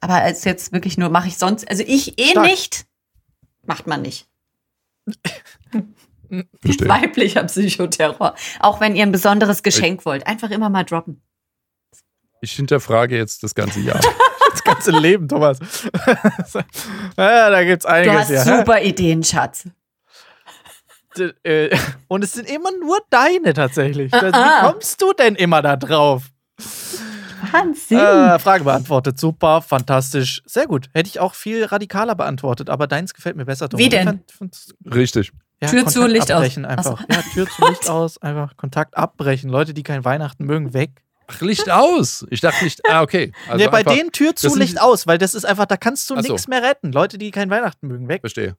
Aber als jetzt wirklich nur, mache ich sonst, also ich eh Stark. nicht, macht man nicht. Verstehe. Weiblicher Psychoterror. Auch wenn ihr ein besonderes Geschenk wollt. Einfach immer mal droppen. Ich hinterfrage jetzt das ganze Jahr. Das ganze Leben, Thomas. ja, da gibt's Du einiges hast hier. hä? super Ideen, Schatz. Äh, Und es sind immer nur deine tatsächlich. Ah, ah. Wie kommst du denn immer da drauf? Wahnsinn. Äh, Frage beantwortet. Super, fantastisch. Sehr gut. Hätte ich auch viel radikaler beantwortet, aber deins gefällt mir besser. Thomas. Wie denn? Ich Richtig. Ja, Tür zu, Kontakt Licht aus. abbrechen Einfach. Ja, Tür zu, Licht aus. Einfach Kontakt abbrechen. Leute, die kein Weihnachten mögen, weg. Ach, Licht aus. Ich dachte nicht, ah, okay. Also ja, bei einfach- denen Tür zu, Licht aus, weil das ist einfach, da kannst du so. nichts mehr retten. Leute, die kein Weihnachten mögen, weg. Verstehe.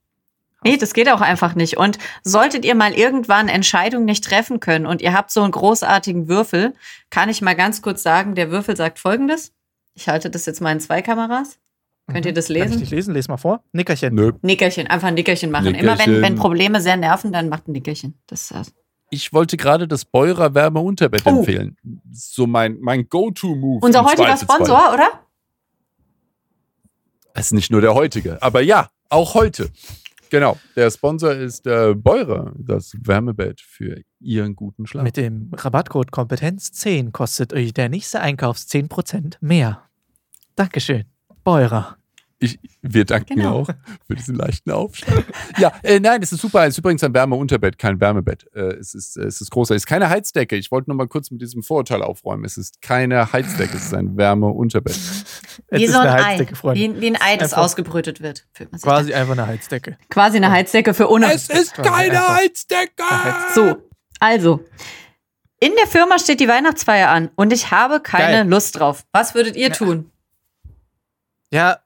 Nee, das geht auch einfach nicht. Und solltet ihr mal irgendwann Entscheidungen nicht treffen können und ihr habt so einen großartigen Würfel, kann ich mal ganz kurz sagen, der Würfel sagt folgendes. Ich halte das jetzt mal in zwei Kameras. Könnt ihr das Kann ich lesen? nicht lesen? Les mal vor. Nickerchen. Nö. Nickerchen, einfach ein Nickerchen machen. Immer wenn, Nickerchen. wenn Probleme sehr nerven, dann macht ein Nickerchen. Das ist das. Ich wollte gerade das Beurer Wärmeunterbett Oh. empfehlen. So mein, mein Go-To-Move. Unser heutiger. Sponsor, oder? Es ist nicht nur der heutige, aber ja, auch heute. Genau. Der Sponsor ist äh, Beurer, das Wärmebett für Ihren guten Schlaf. Mit dem Rabattcode Kompetenz10 kostet euch der nächste Einkauf 10% mehr. Dankeschön. Beurer. Ich, wir danken Genau. auch für diesen leichten Aufschlag. ja, äh, nein, es ist super. Es ist übrigens ein Wärmeunterbett, kein Wärmebett. Äh, es, ist, äh, es ist großartig. Es ist keine Heizdecke. Ich wollte nur mal kurz mit diesem Vorurteil aufräumen. Es ist keine Heizdecke, es ist ein Wärmeunterbett. Wie so ein eine Ei. Wie, wie ein Ei, das Einfach- ausgebrütet wird. Quasi einfach eine Heizdecke. Quasi eine Heizdecke für ohne. Es ist keine Heizdecke! So, also. In der Firma steht die Weihnachtsfeier an und ich habe keine Geil. Lust drauf. Was würdet ihr tun? Ja,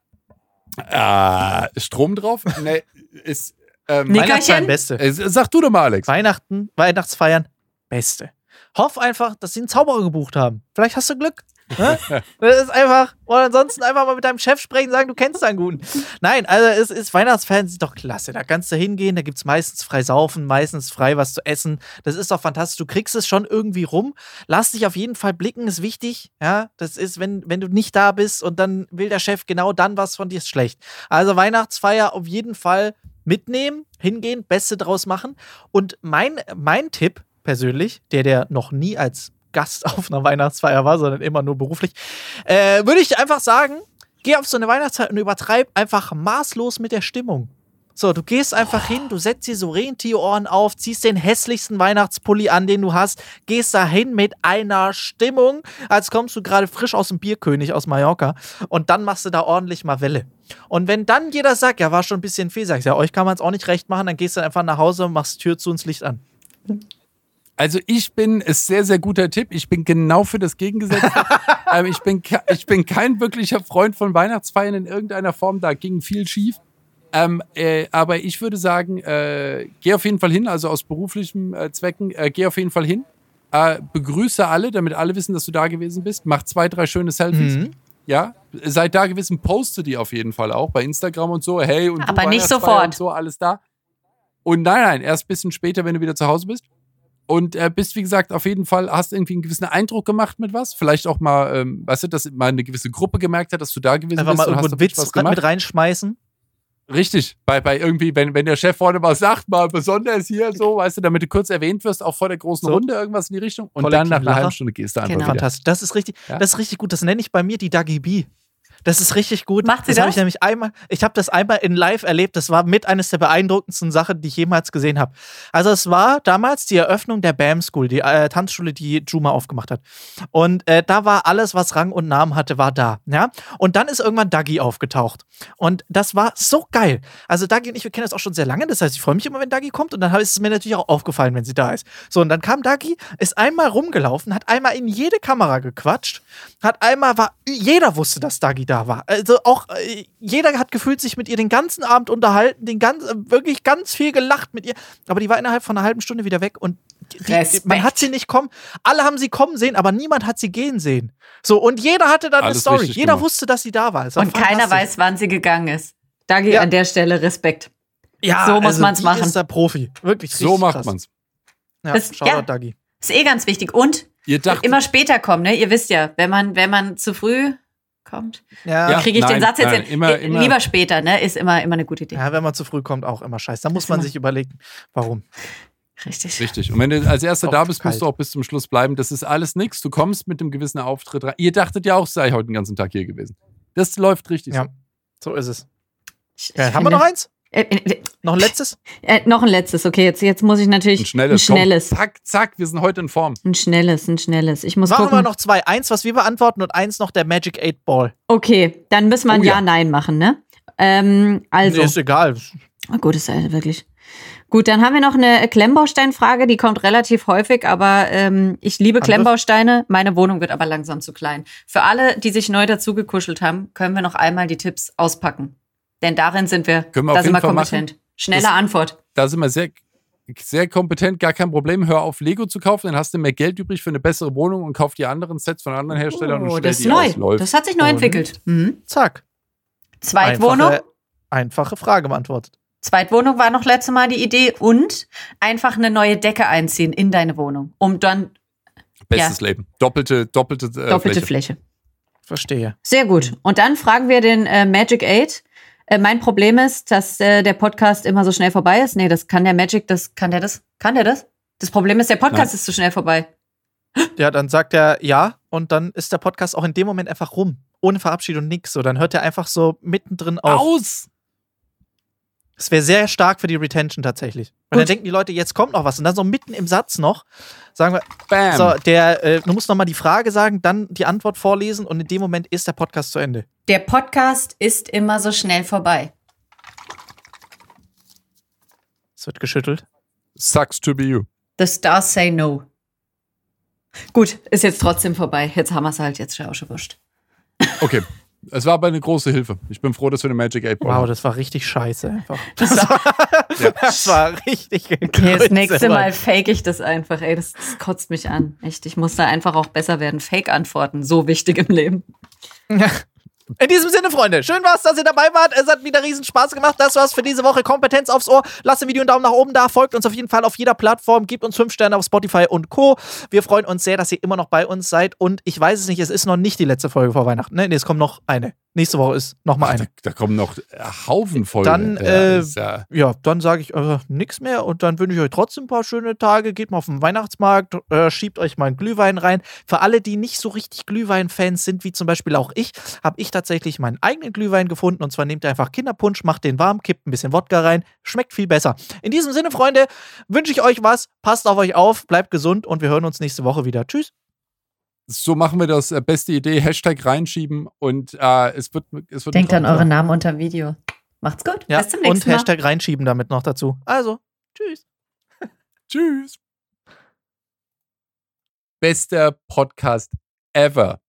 Ah, Strom drauf? Nee, ist. Ähm? Weihnachtsfeiern Beste. äh, sag du doch mal, Alex. Weihnachten, Weihnachtsfeiern Beste. Hoff einfach, dass sie einen Zauberer gebucht haben. Vielleicht hast du Glück. Das ist einfach, oder ansonsten einfach mal mit deinem Chef sprechen, sagen, du kennst einen guten. Nein, also es ist Weihnachtsfeiern sind doch klasse. Da kannst du hingehen, da gibt es meistens frei saufen, meistens frei was zu essen. Das ist doch fantastisch. Du kriegst es schon irgendwie rum. Lass dich auf jeden Fall blicken, ist wichtig. Ja, das ist, wenn, wenn du nicht da bist und dann will der Chef genau dann was von dir, ist schlecht. Also Weihnachtsfeier auf jeden Fall mitnehmen, hingehen, Beste draus machen. Und mein, mein Tipp persönlich, der der noch nie als Gast auf einer Weihnachtsfeier war, sondern immer nur beruflich, äh, würde ich einfach sagen, geh auf so eine Weihnachtszeit und übertreib einfach maßlos mit der Stimmung. So, du gehst einfach hin, du setzt dir so Rentierohren auf, ziehst den hässlichsten Weihnachtspulli an, den du hast, gehst da hin mit einer Stimmung, als kommst du gerade frisch aus dem Bierkönig aus Mallorca und dann machst du da ordentlich mal Welle. Und wenn dann jeder sagt, ja, war schon ein bisschen viel, sagst ja, euch kann man es auch nicht recht machen, dann gehst du einfach nach Hause, machst Tür zu und Licht an. Also ich bin, ist sehr, sehr guter Tipp. Ich bin genau für das Gegengesetzte. ähm, ich, bin, ich bin kein wirklicher Freund von Weihnachtsfeiern in irgendeiner Form. Da ging viel schief. Ähm, äh, aber ich würde sagen, äh, geh auf jeden Fall hin, also aus beruflichen äh, Zwecken, äh, geh auf jeden Fall hin. Äh, begrüße alle, damit alle wissen, dass du da gewesen bist. Mach zwei, drei schöne Selfies. Mhm. Ja, seid da gewesen, poste die auf jeden Fall auch bei Instagram und so. Hey, und aber nicht sofort. Und so, alles da. Und nein, nein, erst ein bisschen später, wenn du wieder zu Hause bist. Und äh, bist, wie gesagt, auf jeden Fall, hast irgendwie einen gewissen Eindruck gemacht mit was. Vielleicht auch mal, ähm, weißt du, dass mal eine gewisse Gruppe gemerkt hat, dass du da gewesen Einfach bist. Einfach mal irgendwo einen Witz mit reinschmeißen. Richtig, bei, bei irgendwie, wenn, wenn der Chef vorne mal sagt, mal besonders hier so, weißt du, damit du kurz erwähnt wirst, auch vor der großen so. Runde irgendwas in die Richtung und Kollektiv dann nach einer halben Stunde gehst du einfach genau. wieder. Fantastisch, das ist richtig, ja? das ist richtig gut, das nenne ich bei mir die Dagi B. Das ist richtig gut. Macht sie das? das? habe ich nämlich einmal, ich habe das einmal in live erlebt. Das war mit eines der beeindruckendsten Sachen, die ich jemals gesehen habe. Also es war damals die Eröffnung der BAM School, die äh, Tanzschule, die Juma aufgemacht hat. Und äh, da war alles, was Rang und Namen hatte, war da. Ja? Und dann ist irgendwann Dagi aufgetaucht. Und das war so geil. Also Dagi und ich, wir kennen das auch schon sehr lange. Das heißt, ich freue mich immer, wenn Dagi kommt. Und dann ist es mir natürlich auch aufgefallen, wenn sie da ist. So, und dann kam Dagi, ist einmal rumgelaufen, hat einmal in jede Kamera gequatscht, hat einmal, war, jeder wusste, dass Dagi da war. Also auch äh, jeder hat gefühlt sich mit ihr den ganzen Abend unterhalten, den ganz, äh, wirklich ganz viel gelacht mit ihr. Aber die war innerhalb von einer halben Stunde wieder weg und die, man hat sie nicht kommen. Alle haben sie kommen sehen, aber niemand hat sie gehen sehen. So, und jeder hatte dann Alles eine Story. Jeder gemacht. wusste, dass sie da war. Und keiner weiß, wann sie gegangen ist. Da geht ja. an der Stelle Respekt. Ja, so muss also man es machen. ist der Profi. Wirklich So macht man es. Ja, das, ja, Dagi. Ist eh ganz wichtig. Und immer später kommen, ne? Ihr wisst ja, wenn man, wenn man zu früh kommt. Ja. Dann kriege ich nein, den Satz jetzt nein, immer, immer, lieber später, ne? Ist immer, immer eine gute Idee. Ja, wenn man zu früh kommt, auch immer scheiße. Da muss man sich überlegen, warum. Richtig. Richtig. Und wenn du als Erster da bist, musst du auch bis zum Schluss bleiben. Das ist alles nichts. Du kommst mit einem gewissen Auftritt rein. Ihr dachtet ja auch, sei heute den ganzen Tag hier gewesen. Das läuft richtig. Ja, so, so ist es. Ja, haben wir noch eins? Äh, äh, noch ein letztes? Äh, noch ein letztes, okay. Jetzt, jetzt muss ich natürlich. Ein schnelles. Ein schnelles. Komm, zack, zack, wir sind heute in Form. Ein schnelles, ein schnelles. Ich muss Machen gucken. wir noch zwei. Eins, was wir beantworten und eins noch der Magic 8 Ball. Okay, dann müssen wir ein oh, Ja-Nein ja. machen, ne? Ähm, also. Nee, ist egal. Oh, gut, ist halt wirklich. Gut, dann haben wir noch eine Klemmbaustein-Frage, die kommt relativ häufig, aber ähm, ich liebe Angriff? Klemmbausteine. Meine Wohnung wird aber langsam zu klein. Für alle, die sich neu dazu gekuschelt haben, können wir noch einmal die Tipps auspacken. Denn darin sind wir, wir da sind wir kompetent. Machen. Schnelle das, Antwort. Da sind wir sehr, sehr kompetent, gar kein Problem. Hör auf, Lego zu kaufen, dann hast du mehr Geld übrig für eine bessere Wohnung und kauf die anderen Sets von anderen Herstellern oh, und das ist neu. Aus, das hat sich neu und entwickelt. Mhm. Zack. Zweitwohnung. Einfache, einfache Frage beantwortet. Zweitwohnung war noch letztes Mal die Idee und einfach eine neue Decke einziehen in deine Wohnung, um dann Bestes ja. Leben. Doppelte, doppelte, äh, doppelte Fläche. Fläche. Verstehe. Sehr gut. Und dann fragen wir den äh, Magic 8, äh, mein Problem ist, dass äh, der Podcast immer so schnell vorbei ist. Nee, das kann der Magic, das kann der das? Kann der das? Das Problem ist, der Podcast Nein. ist zu schnell vorbei. Ja, dann sagt er ja und dann ist der Podcast auch in dem Moment einfach rum. Ohne Verabschiedung nix. So, dann hört er einfach so mittendrin auf. Aus! Das wäre sehr stark für die Retention tatsächlich. Weil dann denken die Leute, jetzt kommt noch was. Und dann so mitten im Satz noch sagen wir, Bam. so, der, äh, du musst noch mal die Frage sagen, dann die Antwort vorlesen und in dem Moment ist der Podcast zu Ende. Der Podcast ist immer so schnell vorbei. Es wird geschüttelt. Sucks to be you. The stars say no. Gut, ist jetzt trotzdem vorbei. Jetzt haben wir es halt, jetzt schon auch schon wurscht. Okay. Es war aber eine große Hilfe. Ich bin froh, dass wir eine Magic 8 Wow, haben. das war richtig scheiße einfach. Das war, ja. das war richtig Okay, das nächste Mal fake ich das einfach. Ey, das, das, kotzt mich an. Echt, ich muss da einfach auch besser werden. Fake-Antworten, so wichtig im Leben. Ja. In diesem Sinne, Freunde, schön war's, dass ihr dabei wart. Es hat wieder riesen Spaß gemacht. Das war's für diese Woche. Kompetenz aufs Ohr. Lasst dem Video einen Daumen nach oben da. Folgt uns auf jeden Fall auf jeder Plattform. Gebt uns fünf Sterne auf Spotify und Co. Wir freuen uns sehr, dass ihr immer noch bei uns seid. Und ich weiß es nicht, es ist noch nicht die letzte Folge vor Weihnachten. Nee, nee es kommt noch eine. Nächste Woche ist noch mal eine. Da, da, kommen noch Haufen Folgen. Dann, äh, ja, ja, dann sage ich äh, nichts mehr und dann wünsche ich euch trotzdem ein paar schöne Tage. Geht mal auf den Weihnachtsmarkt, äh, schiebt euch mal einen Glühwein rein. Für alle, die nicht so richtig Glühwein-Fans sind, wie zum Beispiel auch ich, habe ich tatsächlich meinen eigenen Glühwein gefunden. Und zwar nehmt ihr einfach Kinderpunsch, macht den warm, kippt ein bisschen Wodka rein. Schmeckt viel besser. In diesem Sinne, Freunde, wünsche ich euch was. Passt auf euch auf, bleibt gesund und wir hören uns nächste Woche wieder. Tschüss. So machen wir das. Äh, beste Idee, Hashtag reinschieben und äh, es wird. Es wird Denkt an eure Namen unter Video. Macht's gut. Ja, Bis zum nächsten und Mal. Hashtag reinschieben damit noch dazu. Also, tschüss. Tschüss. Bester Podcast ever.